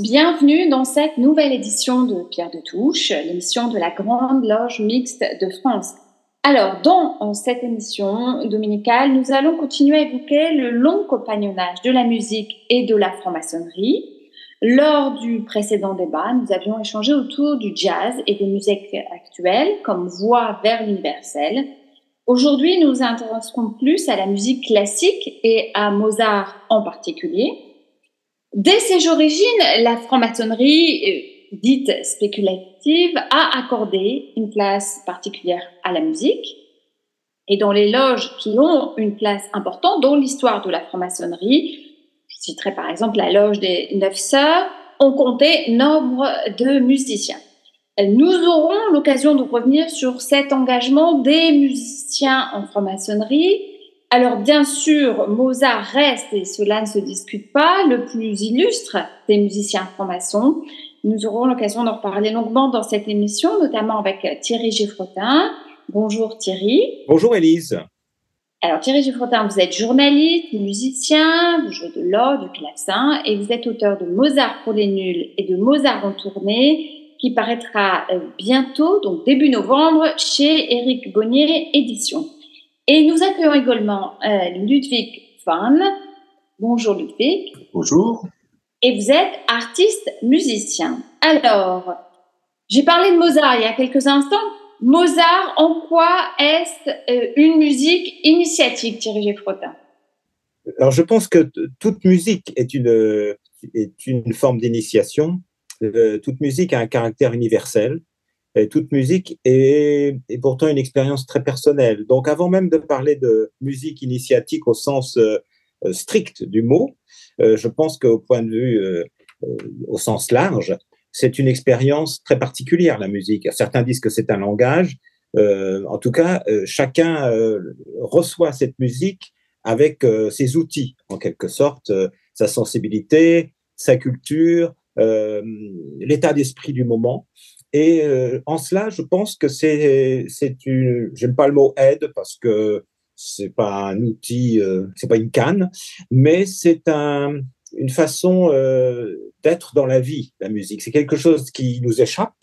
Bienvenue dans cette nouvelle édition de Pierre de Touche, l'émission de la Grande Loge Mixte de France. Alors, dans cette émission dominicale, nous allons continuer à évoquer le long compagnonnage de la musique et de la franc-maçonnerie. Lors du précédent débat, nous avions échangé autour du jazz et des musiques actuelles comme voix vers l'universel. Aujourd'hui, nous nous intéresserons plus à la musique classique et à Mozart en particulier. Dès ses origines, la franc-maçonnerie, euh, dite spéculative, a accordé une place particulière à la musique. Et dans les loges qui ont une place importante dans l'histoire de la franc-maçonnerie, je citerai par exemple la loge des Neuf Sœurs, on comptait nombre de musiciens. Nous aurons l'occasion de revenir sur cet engagement des musiciens en franc-maçonnerie, alors bien sûr, Mozart reste, et cela ne se discute pas, le plus illustre des musiciens francs-maçons. Nous aurons l'occasion d'en reparler longuement dans cette émission, notamment avec Thierry Giffrotin. Bonjour Thierry. Bonjour Élise. Alors Thierry Giffrotin, vous êtes journaliste, musicien, vous jouez de l'or, du clavecin, et vous êtes auteur de Mozart pour les nuls et de Mozart en tournée, qui paraîtra bientôt, donc début novembre, chez Éric Bonnier Éditions. Et nous accueillons également euh, Ludwig Van. Bonjour Ludwig. Bonjour. Et vous êtes artiste musicien. Alors, j'ai parlé de Mozart il y a quelques instants. Mozart, en quoi est-ce euh, une musique initiatique, Thierry Geffrotin Alors, je pense que toute musique est une, est une forme d'initiation. Euh, toute musique a un caractère universel toute musique est, pourtant une expérience très personnelle. Donc, avant même de parler de musique initiatique au sens euh, euh, strict du mot, euh, je pense qu'au point de vue, au sens large, c'est une expérience très particulière, la musique. Certains disent que c'est un langage. en tout cas, chacun reçoit cette musique avec ses outils, en quelque sorte, sa sensibilité, sa culture, l'état d'esprit du moment. Et euh, en cela, je pense que c'est, c'est une, j'aime pas le mot aide parce que c'est pas un outil, euh, c'est pas une canne, mais c'est un, une façon euh, d'être dans la vie, la musique. C'est quelque chose qui nous échappe.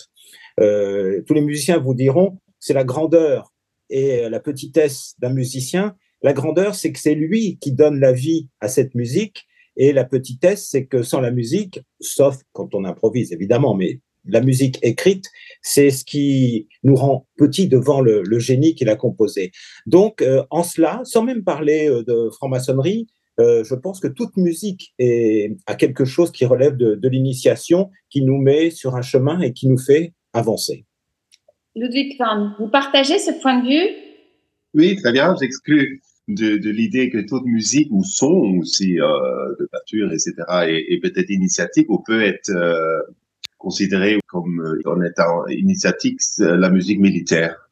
Euh, tous les musiciens vous diront, c'est la grandeur et la petitesse d'un musicien. La grandeur, c'est que c'est lui qui donne la vie à cette musique. Et la petitesse, c'est que sans la musique, sauf quand on improvise évidemment, mais la musique écrite, c'est ce qui nous rend petits devant le, génie qui l'a composé. Donc, euh, en cela, sans même parler euh, de franc-maçonnerie, euh, je pense que toute musique est, a quelque chose qui relève de, l'initiation, qui nous met sur un chemin et qui nous fait avancer. Ludwig Kahn, vous partagez ce point de vue? Oui, très bien. J'exclus de, l'idée que toute musique ou son aussi de peinture, etc., est, peut-être initiatique ou peut être considérée comme euh, en étant initiatique la musique militaire.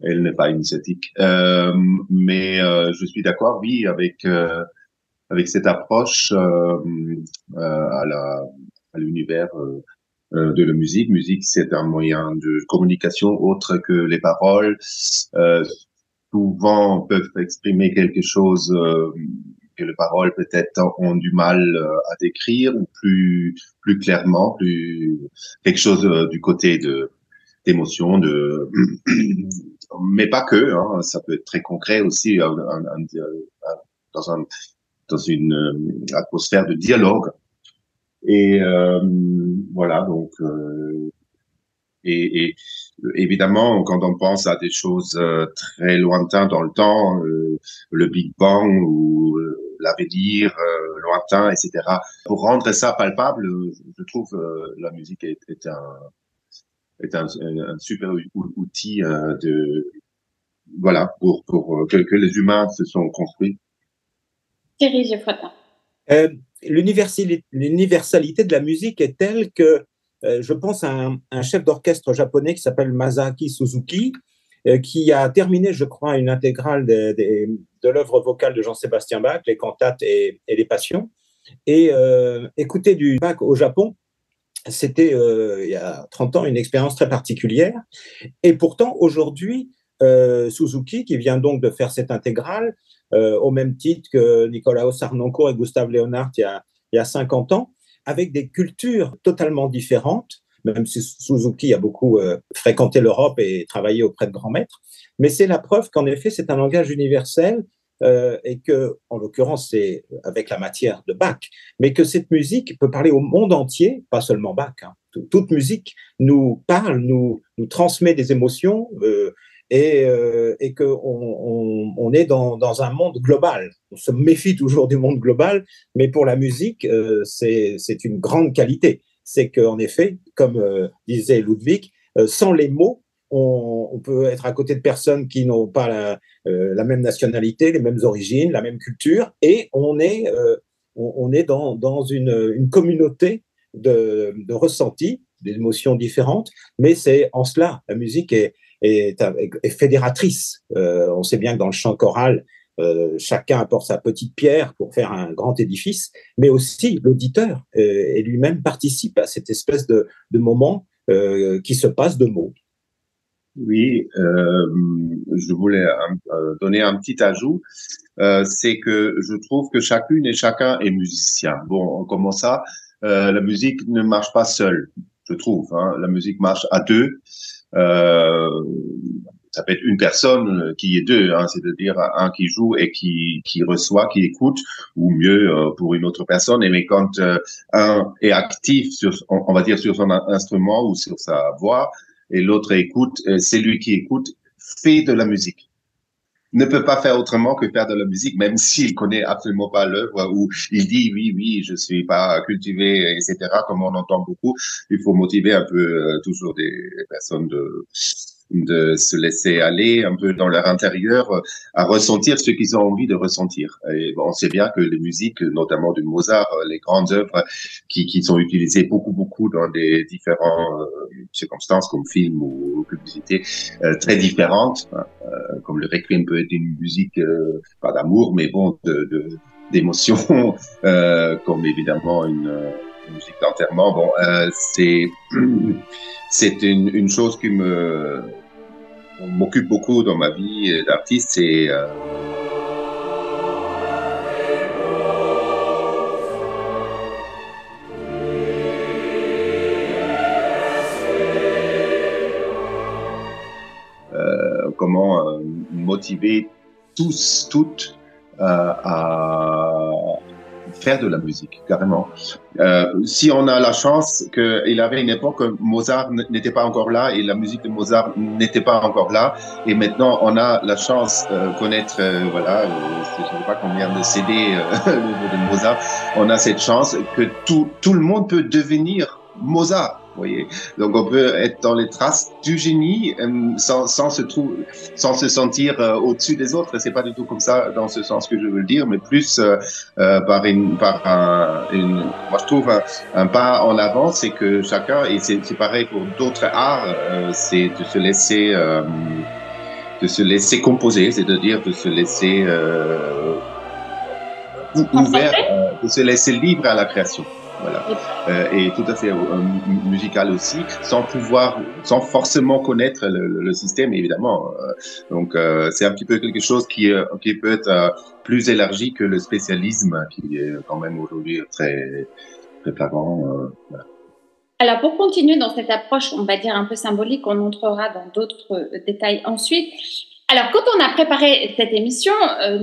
Elle n'est pas initiatique. Euh, mais euh, je suis d'accord, oui, avec euh, avec cette approche euh, à la à l'univers de la musique. Musique, c'est un moyen de communication autre que les paroles. souvent peuvent exprimer quelque chose que les paroles peut-être ont du mal euh, à décrire ou plus plus clairement, plus quelque chose euh, du côté de d'émotion, de mais pas que. Hein, ça peut être très concret aussi dans un dans une atmosphère de dialogue. Et euh, voilà donc. et, et, évidemment, quand on pense à des choses très lointaines dans le temps, le Big Bang ou l'avenir euh, lointain, etc. Pour rendre ça palpable, je trouve euh, la musique est, est un est un, un, super outil euh, de voilà pour pour que, que, les humains se sont construits. Thierry Geoffroy. Euh, L'universalité de la musique est telle que je pense à un, un chef d'orchestre japonais qui s'appelle Masaki Suzuki, qui a terminé, je crois, une intégrale de, l'œuvre vocale de Jean-Sébastien Bach, les cantates et, les passions. Et écouter du Bach au Japon, c'était il y a 30 ans une expérience très particulière. Et pourtant, aujourd'hui, Suzuki, qui vient donc de faire cette intégrale, au même titre que Nicolas Sarnoncourt et Gustave Léonard il y a, il y a 50 ans, avec des cultures totalement différentes, même si Suzuki a beaucoup euh, fréquenté l'Europe et travaillé auprès de grands maîtres. Mais c'est la preuve qu'en effet, c'est un langage universel euh, et que, en l'occurrence, c'est avec la matière de Bach, mais que cette musique peut parler au monde entier, pas seulement Bach. Hein. Toute musique nous parle, nous, nous transmet des émotions euh, et, euh, et qu'on on, on, est dans, dans, un monde global. On se méfie toujours du monde global, mais pour la musique, euh, c'est une grande qualité c'est qu'en effet, comme euh, disait Ludwig, euh, sans les mots, on, peut être à côté de personnes qui n'ont pas la, euh, la, même nationalité, les mêmes origines, la même culture, et on est, on, est dans, dans une, une, communauté de, de ressentis, d'émotions différentes, mais c'est en cela, la musique est, est, est fédératrice. on sait bien que dans le chant choral, euh, chacun apporte sa petite pierre pour faire un grand édifice, mais aussi l'auditeur euh, et lui-même participe à cette espèce de, moment euh, qui se passe de mots. Oui, je voulais donner un petit ajout. c'est que je trouve que chacune et chacun est musicien. Bon, comment ça La musique ne marche pas seule, je trouve. Hein. La musique marche à deux. Euh, ça peut être une personne euh, qui est deux, hein, c'est-à-dire un qui joue et qui, qui reçoit, qui écoute, ou mieux euh, pour une autre personne. Et mais quand euh, un est actif sur, on, va dire sur son instrument ou sur sa voix, et l'autre écoute, c'est lui qui écoute, fait de la musique ne peut pas faire autrement que faire de la musique, même s'il connaît absolument pas l'œuvre, ou il dit oui, oui, je suis pas cultivé, etc., comme on entend beaucoup. Il faut motiver un peu toujours des personnes de, de se laisser aller un peu dans leur intérieur euh, à ressentir ce qu'ils ont envie de ressentir. Et on sait bien que les musiques, notamment de Mozart, euh, les grandes œuvres qui, qui sont utilisées beaucoup, beaucoup dans des différentes euh, circonstances comme film ou publicité, très différentes, hein, comme le Requiem peut être une musique, pas d'amour, mais bon, de, d'émotion, comme évidemment une, musique d'enterrement. Bon, c'est c'est une, une chose qui me m'occupe beaucoup dans ma vie d'artiste, c'est euh, euh, comment euh, motiver tous, toutes à faire de la musique, carrément. Euh, si on a la chance qu'il avait une époque où Mozart n'était pas encore là et la musique de Mozart n'était pas encore là, et maintenant on a la chance de euh, connaître, euh, voilà, je ne sais pas combien de CD de Mozart, on a cette chance que tout, tout le monde peut devenir Mozart voyez. Donc on peut être dans les traces du génie euh, sans, sans, se sans se sentir euh, au-dessus des autres. C'est pas du tout comme ça dans ce sens que je veux le dire, mais plus euh, par une, par un, une, moi je trouve un, pas en avant, c'est que chacun et c'est pareil pour d'autres arts, c'est de se laisser de se laisser composer, c'est-à-dire de se laisser ouvert, de se laisser libre à la création. Euh, et tout à fait euh, musical aussi, sans pouvoir, sans forcément connaître le, système, évidemment. Euh, donc, c'est un petit peu quelque chose qui, qui peut être plus élargi que le spécialisme, qui est quand même aujourd'hui très, très flagrant. Voilà. Alors, pour continuer dans cette approche, on va dire un peu symbolique, on entrera dans d'autres détails ensuite. Alors, quand on a préparé cette émission, euh,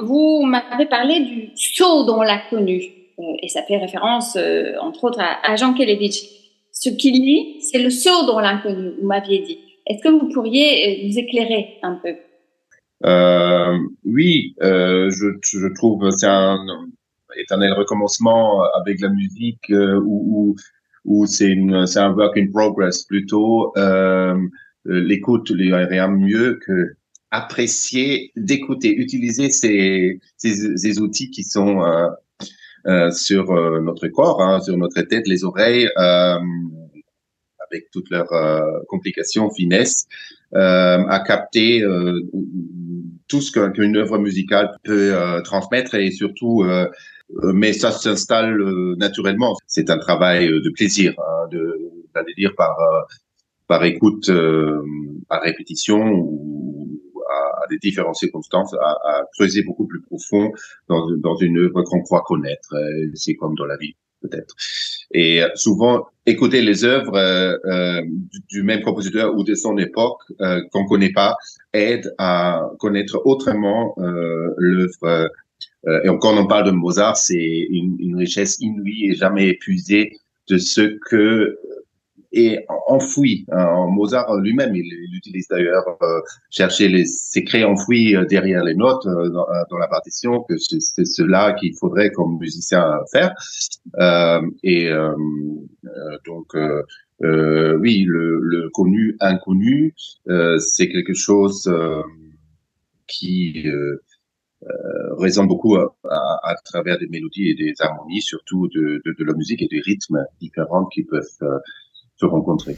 vous m'avez parlé du saut dans l'inconnu. Euh, et ça fait référence, euh, entre autres, à, Jean Kelevitch. Ce qui, lui, c'est le saut dans l'inconnu, vous m'aviez dit. Est-ce que vous pourriez euh, nous éclairer un peu? Euh, Oui, euh, je, je, trouve c'est un éternel recommencement avec la musique où, où, c'est un work in progress plutôt. Euh, L'écoute, il n'y a rien mieux que apprécier, d'écouter, utiliser ces, outils qui sont euh, sur euh, notre corps, hein, sur notre tête, les oreilles, euh, avec toutes leurs complications, finesses. à capter tout ce qu'une œuvre musicale peut transmettre et surtout mais ça s'installe naturellement. C'est un travail de plaisir, hein, de, d'aller dire par par écoute à répétition ou des différentes circonstances, à, creuser beaucoup plus profond dans, une œuvre qu'on croit connaître. C'est comme dans la vie peut-être. Et souvent, écouter les œuvres euh, euh du, même compositeur ou de son époque euh, qu'on connaît pas aide à connaître autrement euh, l'œuvre. Euh, et quand on parle de Mozart, c'est une, richesse inouïe et jamais épuisée de ce que et enfoui. Hein, Mozart lui-même, il, utilise d'ailleurs euh, chercher les secrets enfouis euh, derrière les notes euh, dans, euh, dans, la partition, que c'est cela qu'il faudrait comme musicien faire. Euh, et donc, oui, le, le, connu inconnu, c'est quelque chose qui résonne beaucoup à, à, travers des mélodies et des harmonies, surtout de, de, de la musique et des rythmes différents qui peuvent se rencontrer.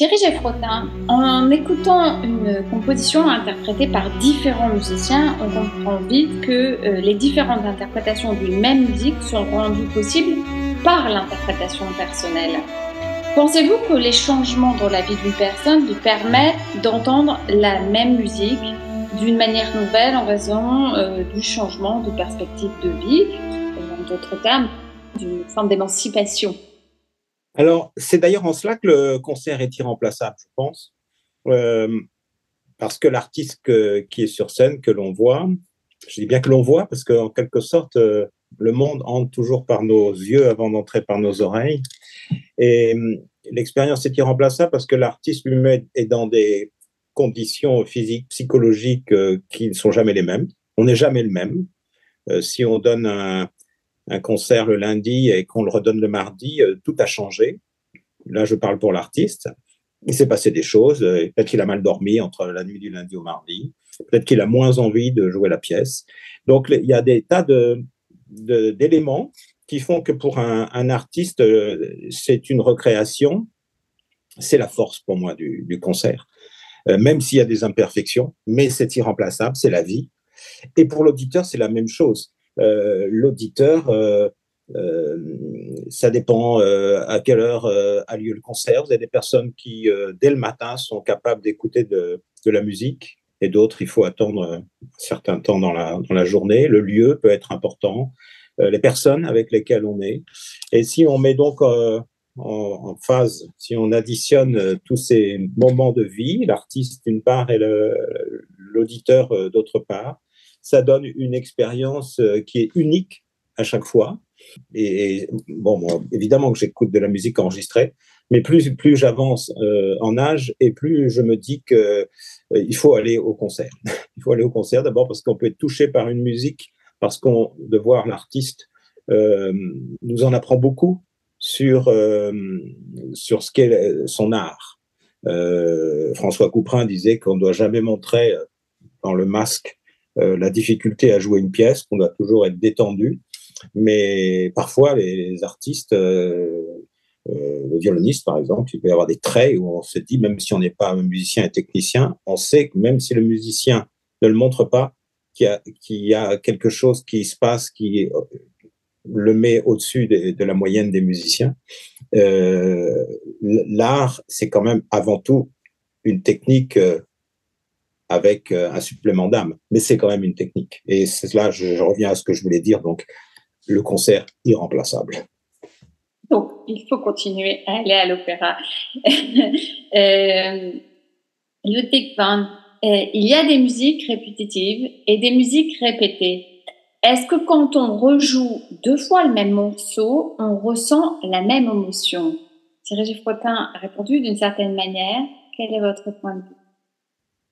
Thierry Geffrotin, en écoutant une composition interprétée par différents musiciens, on comprend vite que euh, les différentes interprétations d'une même musique sont rendues possibles par l'interprétation personnelle. Pensez-vous que les changements dans la vie d'une personne lui permettent d'entendre la même musique d'une manière nouvelle en raison euh, du changement de perspective de vie, en d'autres termes, d'une forme d'émancipation? Alors, c'est d'ailleurs en cela que le concert est irremplaçable, je pense, euh, parce que l'artiste qui est sur scène, que l'on voit, je dis bien que l'on voit, parce qu'en quelque sorte, euh, le monde entre toujours par nos yeux avant d'entrer par nos oreilles. Et euh, l'expérience est irremplaçable parce que l'artiste lui-même est dans des conditions physiques, psychologiques qui ne sont jamais les mêmes. On n'est jamais le même. si on donne un, un concert le lundi et qu'on le redonne le mardi, euh, tout a changé. Là, je parle pour l'artiste. Il s'est passé des choses. Euh, peut-être qu'il a mal dormi entre la nuit du lundi au mardi. Peut-être qu'il a moins envie de jouer la pièce. Donc, il y a des tas d'éléments qui font que pour un, artiste, euh, c'est une recréation. C'est la force pour moi du concert. même s'il y a des imperfections, mais c'est irremplaçable, c'est la vie. Et pour l'auditeur, c'est la même chose. Euh, l'auditeur, euh, euh, ça dépend à quelle heure a lieu le concert. Vous avez des personnes qui, dès le matin, sont capables d'écouter de, la musique et d'autres, il faut attendre un certain temps dans la, journée. Le lieu peut être important, les personnes avec lesquelles on est. Et si on met donc en, phase, si on additionne tous ces moments de vie, l'artiste d'une part et l'auditeur d'autre part, ça donne une expérience euh, qui est unique à chaque fois. Et, bon, évidemment que j'écoute de la musique enregistrée, mais plus, plus j'avance euh, en âge et plus je me dis qu'il euh, faut aller au concert. il faut aller au concert d'abord parce qu'on peut être touché par une musique, parce qu'on de voir l'artiste nous en apprend beaucoup sur sur ce qu'est son art. François Couperin disait qu'on ne doit jamais montrer dans le masque la difficulté à jouer une pièce, qu'on doit toujours être détendu. Mais parfois, les, artistes, euh, euh, le violoniste par exemple, il peut y avoir des traits où on se dit, même si on n'est pas un musicien et technicien, on sait que même si le musicien ne le montre pas, qu'il y a, quelque chose qui se passe qui le met au-dessus de, la moyenne des musiciens. Euh, L'art, c'est quand même avant tout une technique avec euh, un supplément d'âme. Mais c'est quand même une technique. Et c'est là, je, je, reviens à ce que je voulais dire. Donc, le concert irremplaçable. Donc, il faut continuer à aller à l'opéra. euh, Ludwig van, euh, il y a des musiques répétitives et des musiques répétées. Est-ce que quand on rejoue deux fois le même morceau, on ressent la même émotion? Thierry Giffrotin a répondu d'une certaine manière. Quel est votre point de vue?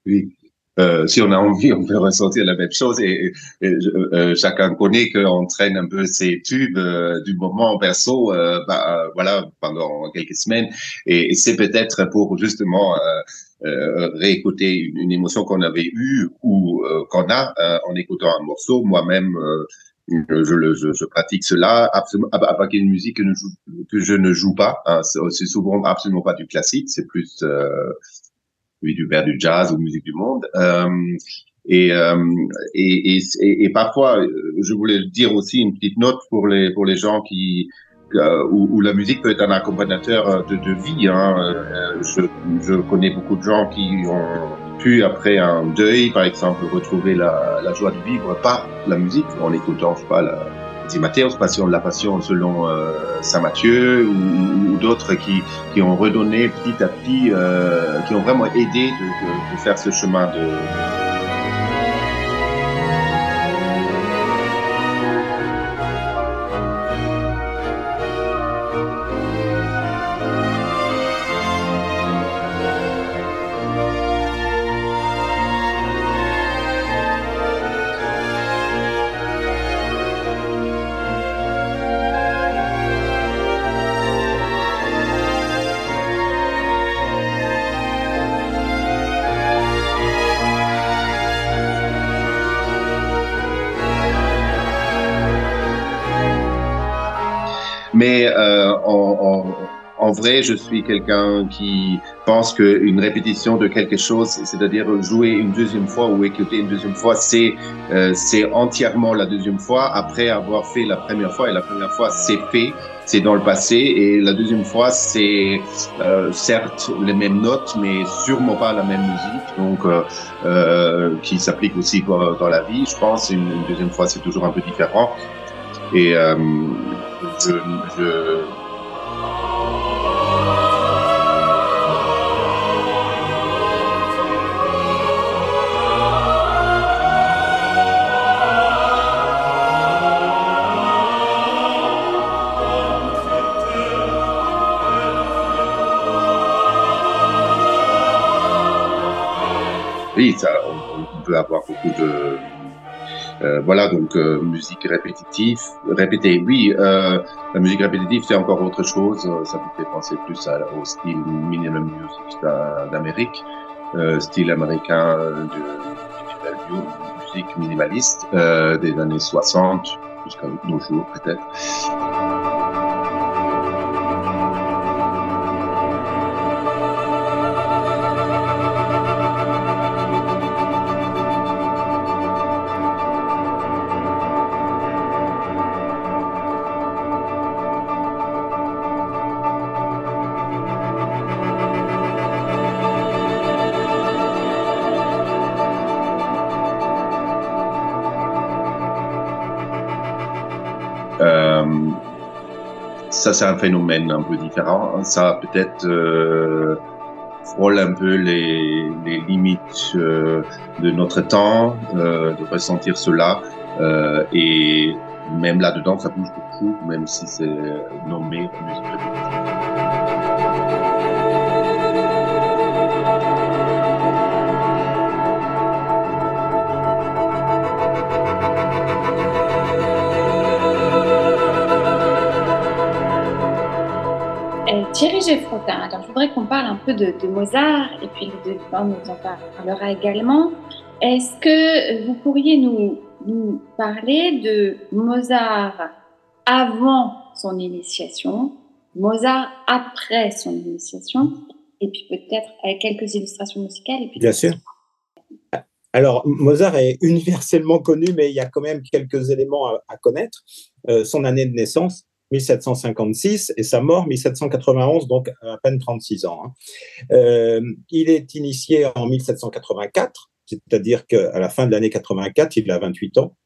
Oui. Euh, si on a envie, on peut ressentir la même chose et, euh, chacun connaît qu'on traîne un peu ses tubes euh, du moment perso, bah, voilà, pendant quelques semaines et, c'est peut-être pour justement réécouter une, émotion qu'on avait eue ou qu'on a en écoutant un morceau. Moi-même, je, pratique cela avec une musique que, je ne joue pas. Hein. C'est souvent absolument pas du classique, c'est plus vers du jazz ou musique du monde. Euh, et, euh, et, et, et, parfois, je voulais dire aussi une petite note pour les pour les gens qui euh, où, la musique peut être un accompagnateur de, de vie. Hein. Je, je connais beaucoup de gens qui ont pu, après un deuil, par exemple, retrouver la, la joie de vivre par la musique en écoutant, je sais pas, la, De la Passion selon euh, Saint Matthieu ou, d'autres qui, qui ont redonné petit à petit, euh, qui ont vraiment aidé de faire ce chemin de, en, vrai, je suis quelqu'un qui pense qu'une répétition de quelque chose, c'est-à-dire jouer une deuxième fois ou écouter une deuxième fois, c'est euh, c'est entièrement la deuxième fois après avoir fait la première fois. Et la première fois, c'est fait, c'est dans le passé. Et la deuxième fois, c'est euh, certes les mêmes notes, mais sûrement pas la même musique. Donc, euh, qui s'applique aussi dans la vie. Je pense une, deuxième fois, c'est toujours un peu différent. Et je ça, on, peut avoir beaucoup de euh, voilà, donc euh, musique répétitive, répétée. Oui, euh, la musique répétitive, c'est encore autre chose. Ça me fait penser plus au style minimum music d'Amérique, style américain de, de musique minimaliste des années 60 jusqu'à nos jours peut-être. Ça, c'est un phénomène un peu différent. Ça, peut-être, euh, frôle un peu les, limites euh, de notre temps, euh, de ressentir cela. Euh, et même là-dedans, ça bouge beaucoup, même si c'est nommé musique Thierry Geffrotin, alors je voudrais qu'on parle un peu de, Mozart et puis de on nous en parlera également. Est-ce que vous pourriez nous, parler de Mozart avant son initiation, Mozart après son initiation, et puis peut-être avec quelques illustrations musicales Bien sûr. Alors, Mozart est universellement connu, mais il y a quand même quelques éléments à, à connaître. Euh, son année de naissance, 1756 et sa mort 1791, donc à peine 36 ans. Hein. Euh, il est initié en 1784, c'est-à-dire qu'à la fin de l'année 84, il a 28 ans.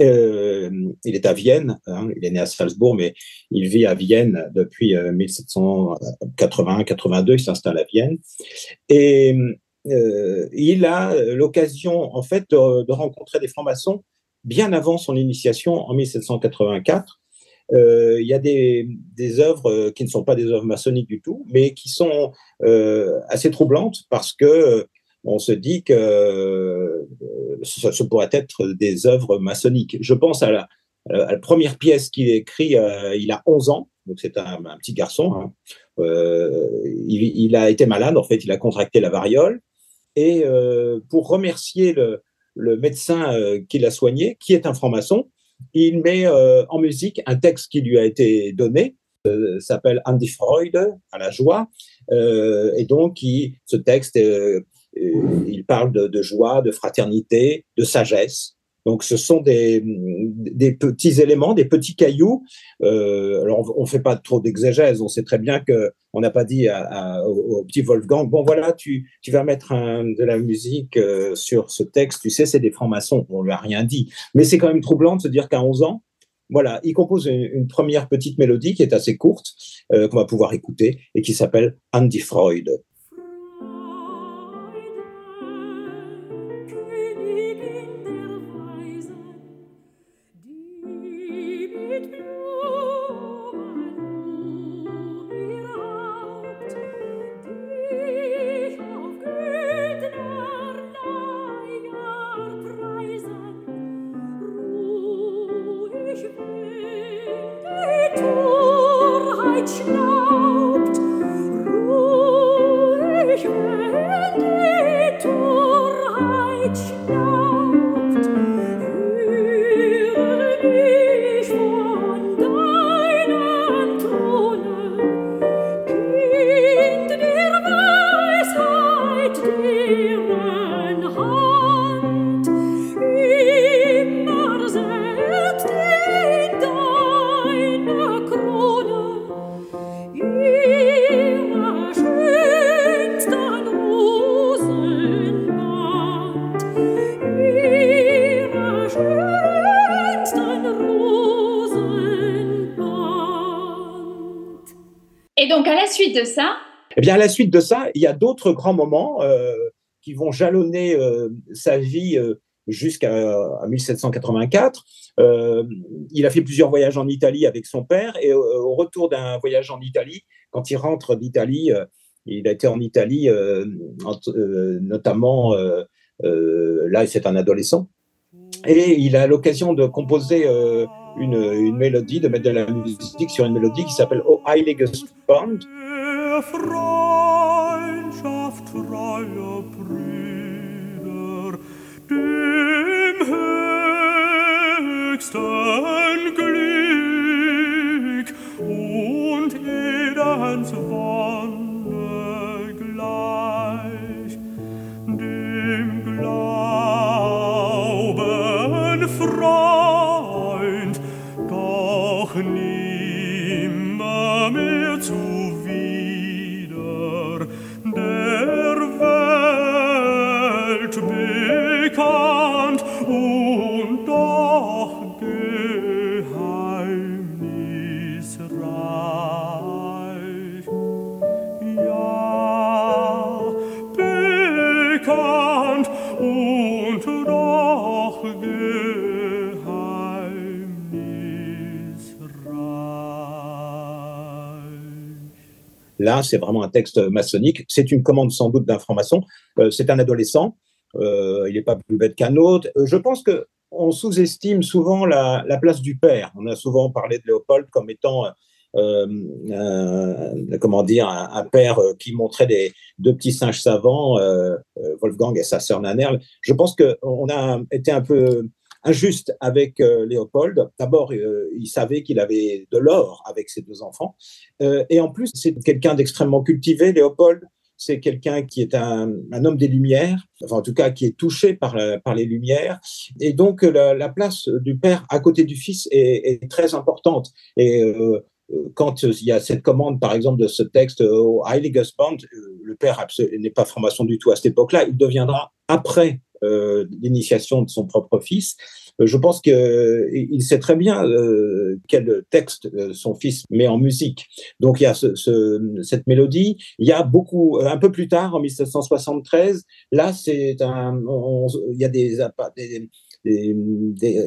Euh, il est à Vienne, hein, il est né à Salzbourg, mais il vit à Vienne depuis 1780-82, il s'installe à Vienne. Et il a l'occasion, en fait, de, de rencontrer des francs-maçons bien avant son initiation en 1784 euh, il y a des, œuvres euh, qui ne sont pas des œuvres maçonniques du tout, mais qui sont euh, assez troublantes parce que on se dit que ce, pourrait être des œuvres maçonniques. Je pense à la, première pièce qu'il écrit, il a 11 ans, donc c'est un, petit garçon. Hein. il, a été malade, en fait, il a contracté la variole. Et pour remercier le médecin qui l'a soigné, qui est un franc-maçon, il met euh, en musique un texte qui lui a été donné, euh, s'appelle Andy Freud, à la joie, euh, et donc ce texte, il parle de, joie, de fraternité, de sagesse, donc, ce sont des, des, petits éléments, des petits cailloux. Euh, alors, on ne fait pas trop d'exégèse. On sait très bien que on n'a pas dit à, au, petit Wolfgang, bon voilà, tu, tu vas mettre un, de la musique euh, sur ce texte. Tu sais, c'est des francs-maçons. On lui a rien dit. Mais c'est quand même troublant de se dire qu'à 11 ans, voilà, il compose une, première petite mélodie qui est assez courte, euh, qu'on va pouvoir écouter, et qui s'appelle Andy Freud. De ça Eh bien, à la suite de ça, il y a d'autres grands moments euh, qui vont jalonner euh, sa vie euh, jusqu'à 1784. il a fait plusieurs voyages en Italie avec son père et au retour d'un voyage en Italie, quand il rentre d'Italie, il a été en Italie, notamment, là c'est un adolescent, et il a l'occasion de composer une, mélodie, de mettre de la musique sur une mélodie qui s'appelle Oh Heiliges Band. Là, c'est vraiment un texte maçonnique. C'est une commande sans doute d'un franc-maçon. Euh, c'est un adolescent. Euh, il n'est pas plus bête qu'un autre. Euh, je pense que on sous-estime souvent la, place du père. On a souvent parlé de Léopold comme étant comment dire, un, père qui montrait des deux petits singes savants, Wolfgang et sa sœur Nanerl. Je pense qu'on a été un peu injuste avec euh, Léopold. D'abord, euh, il savait qu'il avait de l'or avec ses deux enfants. Euh, et en plus, c'est quelqu'un d'extrêmement cultivé, Léopold. C'est quelqu'un qui est un, homme des Lumières, enfin en tout cas qui est touché par, les Lumières. Et donc la, place du père à côté du fils est, très importante. Et quand il y a cette commande, par exemple, de ce texte au Heiligesband, le père n'est pas franc-maçon du tout à cette époque-là, il deviendra après l'initiation de son propre fils. je pense qu'il sait très bien quel texte son fils met en musique. Donc il y a ce, cette mélodie. Il y a beaucoup, un peu plus tard, en 1773, là, c'est un, il y a des,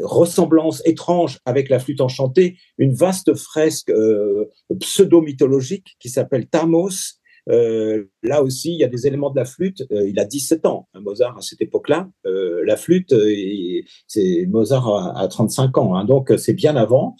ressemblances étranges avec la flûte enchantée, une vaste fresque euh, pseudo-mythologique qui s'appelle Tamos. Euh, là aussi, il y a des éléments de la flûte. Euh, il a 17 ans, hein, Mozart, à cette époque-là. la flûte, c'est Mozart a, 35 ans, hein, donc c'est bien avant.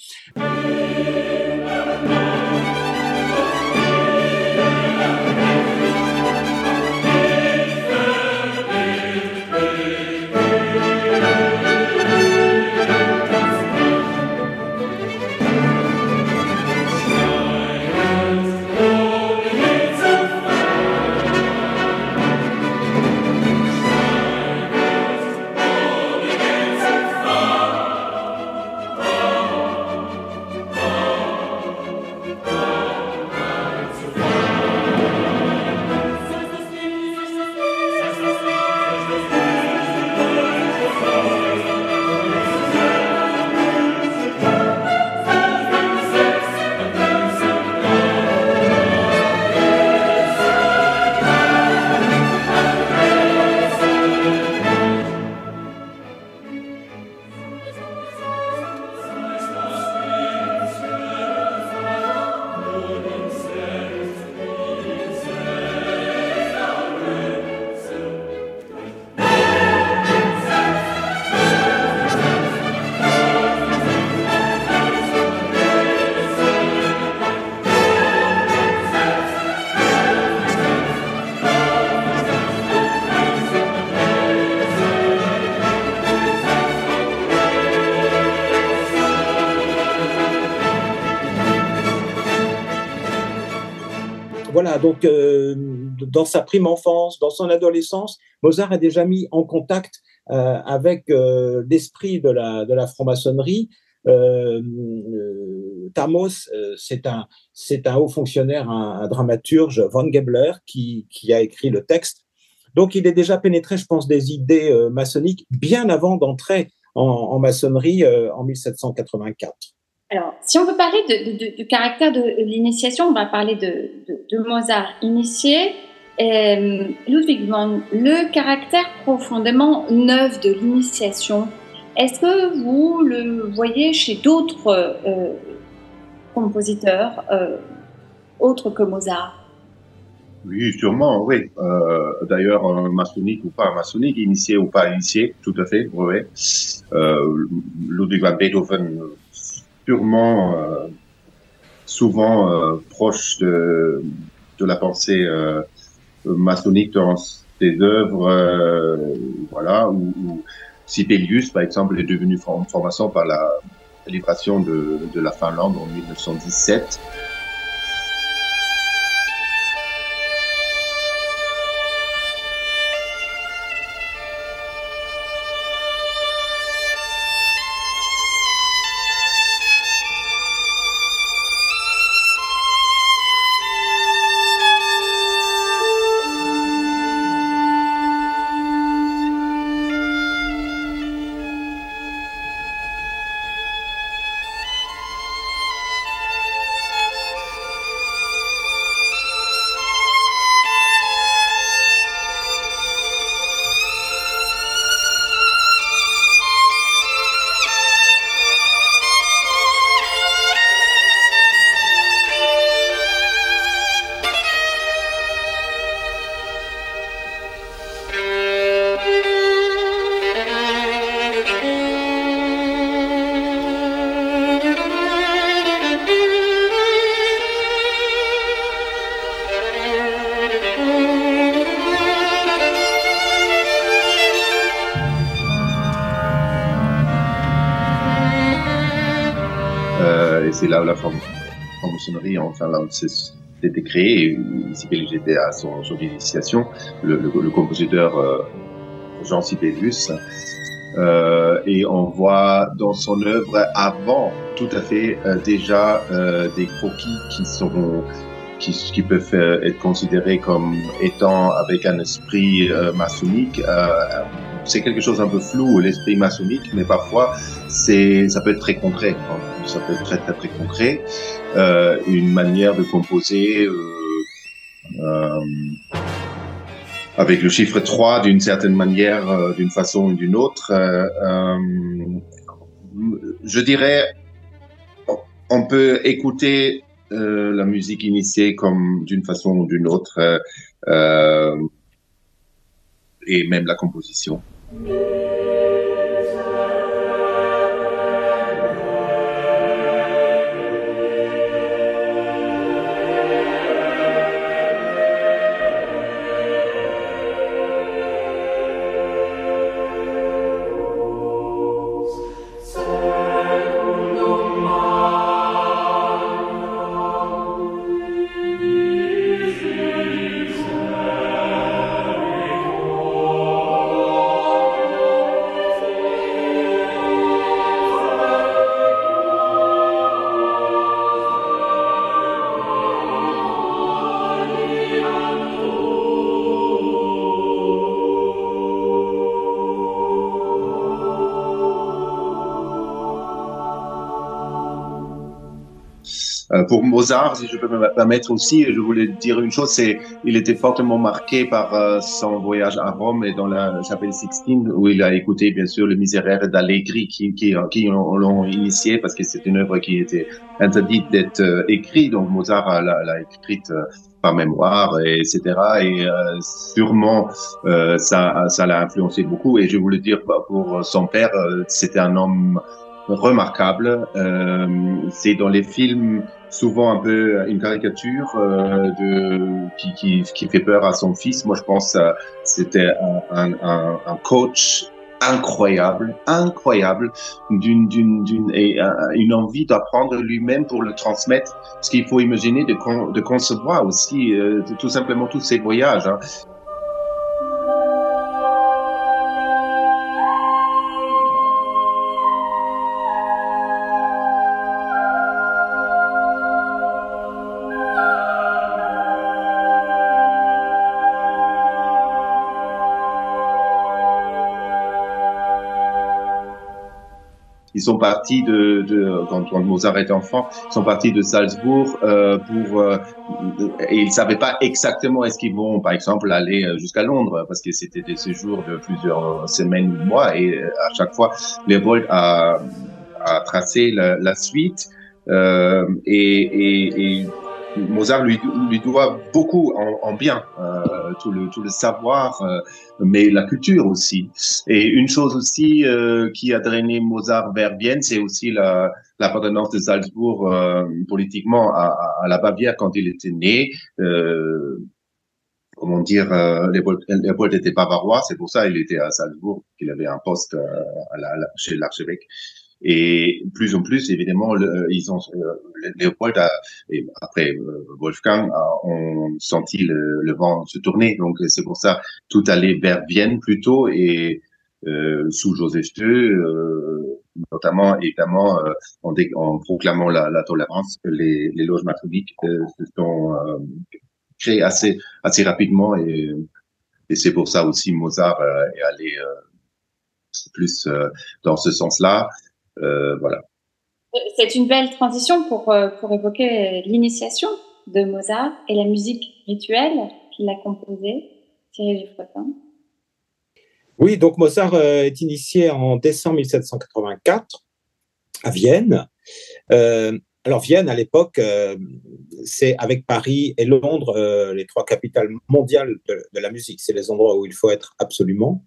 Donc euh, dans sa prime enfance, dans son adolescence, Mozart a déjà mis en contact euh, avec euh, l'esprit de la, franc-maçonnerie. Tamos, c'est un, haut fonctionnaire, un, dramaturge, Von Gebler, qui, a écrit le texte. Donc, il est déjà pénétré, je pense, des idées maçonniques bien avant d'entrer en, en maçonnerie en 1784. Alors, si on veut parler du caractère de l'initiation, on va parler de, Mozart initié. Euh, Ludwig van, le caractère profondément neuf de l'initiation, est-ce que vous le voyez chez d'autres euh, compositeurs euh, autres que Mozart? Oui, sûrement, oui. D'ailleurs, maçonnique ou pas maçonnique, initié ou pas initié, tout à fait, oui. Ludwig van Beethoven purement euh, souvent euh, proche de, de la pensée euh, maçonnique dans ses œuvres, voilà, où, où Sibelius, par exemple, est devenu franc-maçon par la libération de, de la Finlande en 1917. La franc-maçonnerie, enfin, là, c'était créé, Sibelius était à son, initiation, le, compositeur euh, Jean Sibelius. Euh, et on voit dans son œuvre avant tout à fait euh, déjà des croquis qui sont qui, qui peuvent être considérés comme étant avec un esprit maçonnique c'est quelque chose un peu flou, l'esprit maçonnique, mais parfois c'est, ça peut être très concret. Ça peut être très très très concret. Euh, une manière de composer. Euh, euh, avec le chiffre 3 d'une certaine manière, d'une façon ou d'une autre. Je dirais, on peut écouter la musique initiée comme d'une façon ou d'une autre, et même la composition. Euh, pour Mozart, si je peux me permettre aussi, je voulais dire une chose, c'est il était fortement marqué par euh, son voyage à Rome et dans la chapelle Sixtine où il a écouté bien sûr le Miséraire d'Allegri qui, qui, qui l'ont initié parce que c'est une œuvre qui était interdite d'être euh, écrite, donc Mozart l'a écrite par mémoire, et, etc. Et sûrement ça ça l'a influencé beaucoup. Et je voulais dire pour son père, c'était un homme remarquable. Euh, c'est dans les films souvent un peu une caricature euh, de qui, qui, qui, fait peur à son fils. Moi, je pense euh, c'était un, un, un, coach incroyable, incroyable, d'une d'une et euh, une envie d'apprendre lui-même pour le transmettre. Ce qu'il faut imaginer de, de concevoir aussi, euh, tout simplement tous ces voyages. Hein. Ils sont partis de, de quand, quand, Mozart était enfant, ils sont partis de Salzbourg euh, pour euh, et ils savaient pas exactement est-ce qu'ils vont, par exemple, aller euh, jusqu'à Londres parce que c'était des séjours de plusieurs semaines mois et euh, à chaque fois, Léopold a, a tracé la, la suite euh, et, et, et Mozart lui, lui doit beaucoup en, en bien, euh, tout, le, savoir, euh, mais la culture aussi. Et une chose aussi euh, qui a drainé Mozart vers Vienne, c'est aussi la l'appartenance de Salzbourg euh, politiquement à, la Bavière quand il était né. Comment dire, euh, Léopold était bavarois, c'est pour ça qu'il était à Salzbourg, qu'il avait un poste chez l'archevêque. Et plus en plus, évidemment, le, ils ont, euh, Léopold a, et après euh, Wolfgang ont senti le, le, vent se tourner. Donc c'est pour ça tout allait vers Vienne plutôt et euh, sous Joseph II, euh, notamment évidemment euh, en, en, proclamant la, la, tolérance, les, les loges maçonniques se sont créées assez assez rapidement et, et c'est pour ça aussi Mozart est allé plus dans ce sens-là. Euh, voilà. C'est une belle transition pour, euh, pour évoquer l'initiation de Mozart et la musique rituelle qu'il a composée, Thierry Dufretin. Oui, donc Mozart euh, est initié en décembre 1784 à Vienne. Euh, alors Vienne, à l'époque, euh, c'est avec Paris et Londres euh, les trois capitales mondiales de, de la musique. C'est les endroits où il faut être absolument.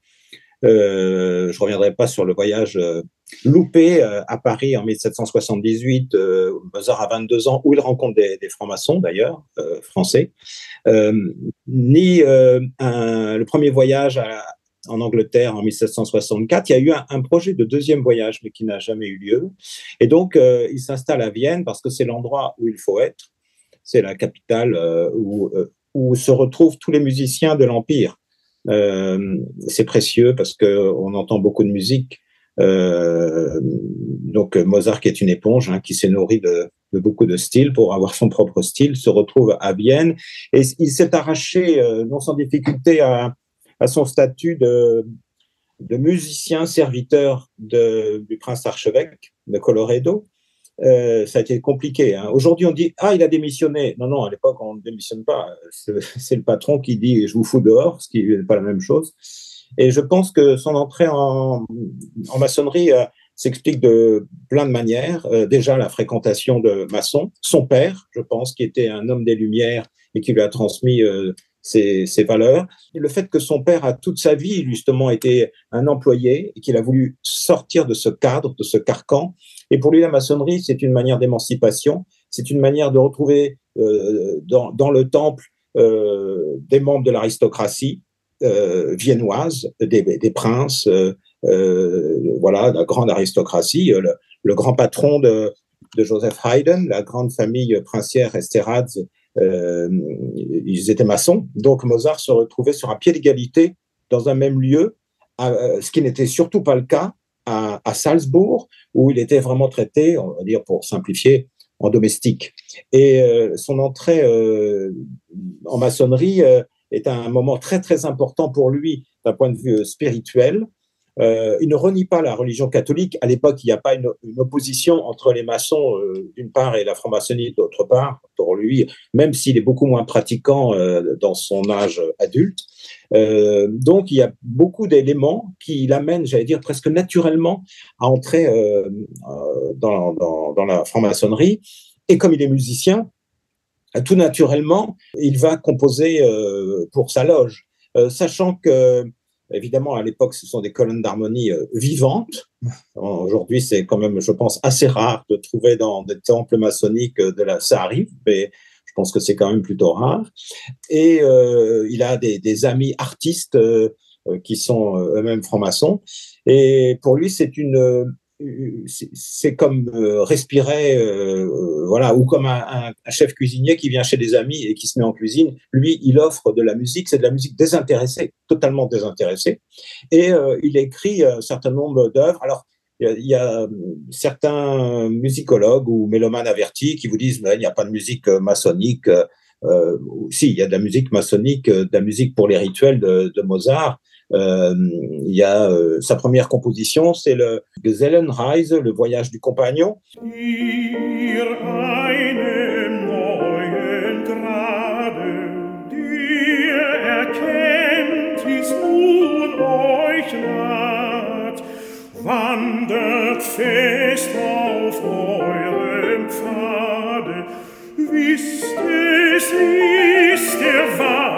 Euh, je reviendrai pas sur le voyage euh, loupé euh, à Paris en 1778. Euh, Mozart a 22 ans, où il rencontre des, francs-maçons d'ailleurs, euh, français. ni le premier voyage en Angleterre en 1764. Il y a eu un, projet de deuxième voyage, mais qui n'a jamais eu lieu. Et donc, il s'installe à Vienne parce que c'est l'endroit où il faut être. C'est la capitale où, où se retrouvent tous les musiciens de l'Empire. C'est précieux parce que on entend beaucoup de musique. Euh, donc Mozart, qui est une éponge, hein, qui s'est nourri de, beaucoup de styles pour avoir son propre style, se retrouve à Vienne et il s'est arraché, euh, non sans difficulté, à, son statut de, musicien serviteur du prince archevêque de Colorado. Euh, ça a été compliqué. Hein. Aujourd'hui, on dit ah il a démissionné. Non non, à l'époque on ne démissionne pas. C'est le patron qui dit je vous fous dehors, ce qui n'est pas la même chose. Et je pense que son entrée en, maçonnerie euh, s'explique de plein de manières. Euh, déjà la fréquentation de maçons, son père, je pense, qui était un homme des Lumières et qui lui a transmis euh, ses, valeurs. Et le fait que son père a toute sa vie justement été un employé et qu'il a voulu sortir de ce cadre, de ce carcan. Et pour lui, la maçonnerie, c'est une manière d'émancipation, c'est une manière de retrouver dans, le temple des membres de l'aristocratie viennoise, des, princes, euh, euh, voilà, la grande aristocratie, le, grand patron de, Joseph Haydn, la grande famille princière Esterhazy, euh, ils étaient maçons. Donc Mozart se retrouvait sur un pied d'égalité dans un même lieu, ce qui n'était surtout pas le cas à, Salzbourg, où il était vraiment traité, on va dire pour simplifier, en domestique. Et euh, son entrée euh, en maçonnerie est un moment très très important pour lui d'un point de vue spirituel. Euh, il ne renie pas la religion catholique. À l'époque, il n'y a pas une, opposition entre les maçons euh, d'une part et la franc-maçonnerie d'autre part. Pour lui, même s'il est beaucoup moins pratiquant euh, dans son âge adulte. Euh, donc, il y a beaucoup d'éléments qui l'amènent, j'allais dire, presque naturellement à entrer euh, dans la franc-maçonnerie. Et comme il est musicien, tout naturellement, il va composer pour sa loge, sachant que Évidemment, à l'époque, ce sont des colonnes d'harmonie euh, vivantes. Aujourd'hui, c'est quand même, je pense, assez rare de trouver dans des temples maçonniques de la. Ça arrive, mais je pense que c'est quand même plutôt rare. Et euh, il a des, amis artistes euh, qui sont euh, eux-mêmes francs-maçons. Et pour lui, c'est une c'est comme euh, respirer, euh, voilà, ou comme un, chef cuisinier qui vient chez des amis et qui se met en cuisine. Lui, il offre de la musique, c'est de la musique désintéressée, totalement désintéressée. Et euh, il écrit un certain nombre d'œuvres. Alors, il y, a certains musicologues ou mélomanes avertis qui vous disent il n'y a pas de musique maçonnique. Euh, si, il y a de la musique maçonnique, de la musique pour les rituels de, Mozart, euh, il y a euh, sa première composition, c'est le Gesellenreise, le voyage du compagnon. wandert fest auf eurem Pfade, wisst es ist der Weisheit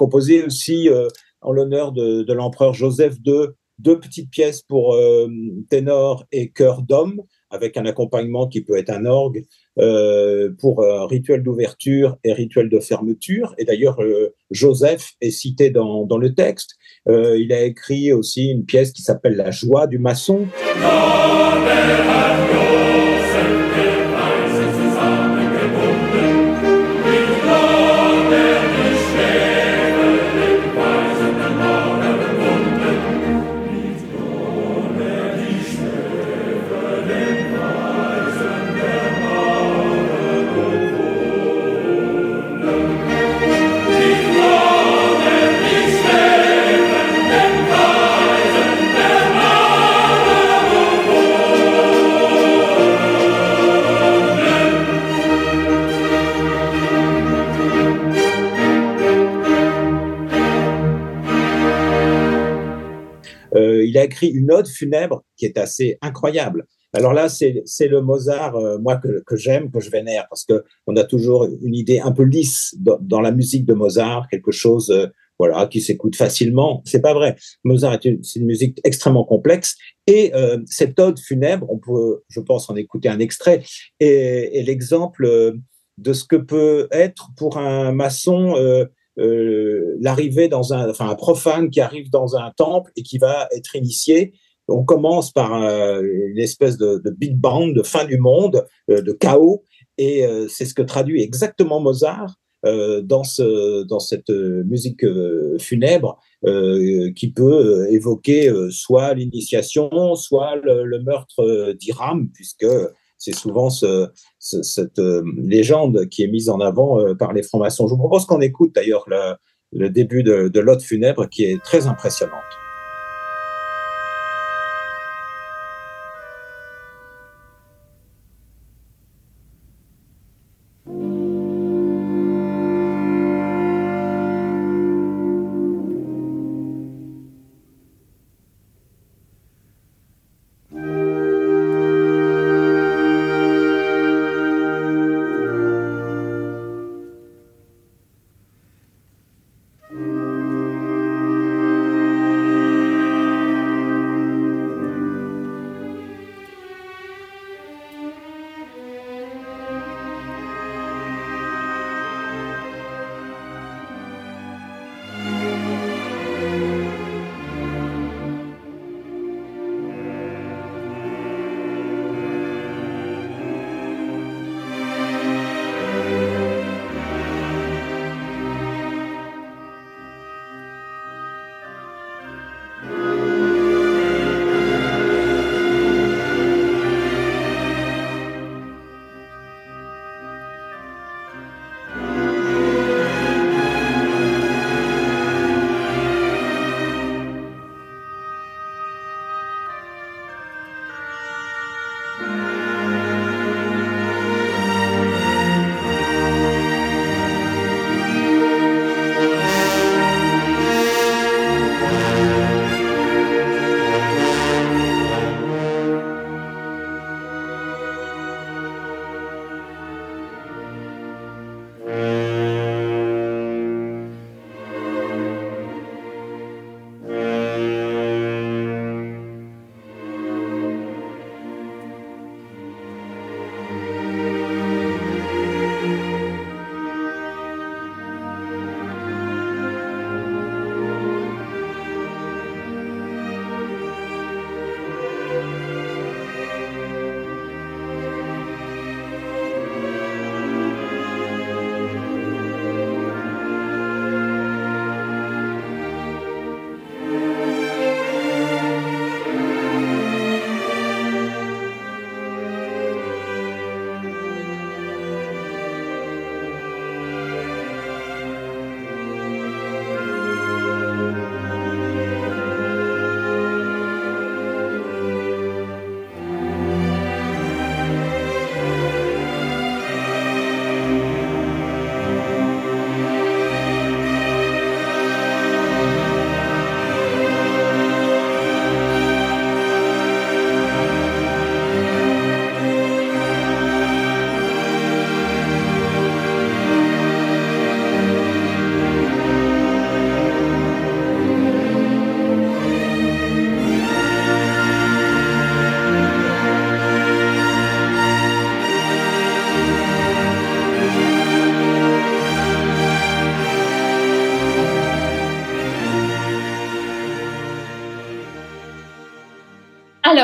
composé aussi euh, en l'honneur de, l'empereur Joseph II deux petites pièces pour euh, ténor et chœur d'homme, avec un accompagnement qui peut être un orgue, euh, pour rituel d'ouverture et rituel de fermeture. Et d'ailleurs, Joseph est cité dans, dans le texte. Il a écrit aussi une pièce qui s'appelle La joie du maçon. Il a écrit une ode funèbre qui est assez incroyable. Alors là, c'est le Mozart, euh, moi, que, que j'aime, que je vénère, parce qu'on a toujours une idée un peu lisse dans, la musique de Mozart, quelque chose, euh, voilà, qui s'écoute facilement. C'est pas vrai. Mozart est une, musique extrêmement complexe et euh, cette ode funèbre, on peut, je pense, en écouter un extrait, est, l'exemple de ce que peut être pour un maçon euh, euh, l'arrivée dans un, enfin un profane qui arrive dans un temple et qui va être initié. On commence par une espèce de, big bang, de fin du monde, de chaos, et c'est ce que traduit exactement Mozart euh, dans, ce, dans cette euh, musique euh, funèbre qui peut évoquer soit l'initiation, soit le, meurtre d'Iram, puisque c'est souvent ce, cette légende qui est mise en avant par les francs-maçons. Je vous propose qu'on écoute d'ailleurs le, le, début de, de l'ode funèbre qui est très impressionnante.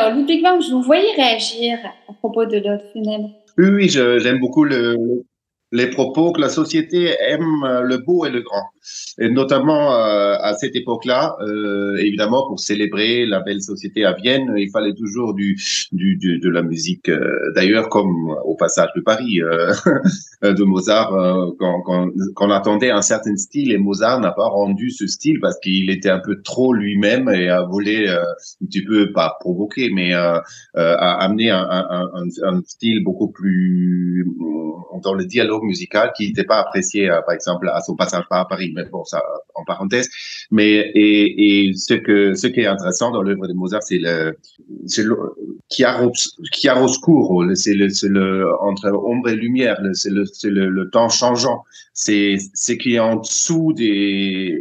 Alors, Ludwig van, je vous voyais réagir à propos de l'autre funèbre. Oui, oui, j'aime beaucoup le, les propos que la société aime le beau et le grand. Et notamment euh, à cette époque-là, euh, évidemment, pour célébrer la belle société à Vienne, il fallait toujours du, du, du de la musique. Euh, d'ailleurs, comme au passage de Paris euh, de Mozart, euh, quand, quand, quand, on attendait un certain style, et Mozart n'a pas rendu ce style parce qu'il était un peu trop lui-même et a voulu un petit peu pas provoquer, mais a amené un, un, un, un, style beaucoup plus dans le dialogue musical qui n'était pas apprécié, par exemple, à son passage par Paris mais bon, en parenthèse. Mais et, et ce que ce qui est intéressant dans l'œuvre de Mozart, c'est le c'est le chiaroscuro, c'est le le entre ombre et lumière, c'est le le, le temps changeant. C'est ce qui est en dessous des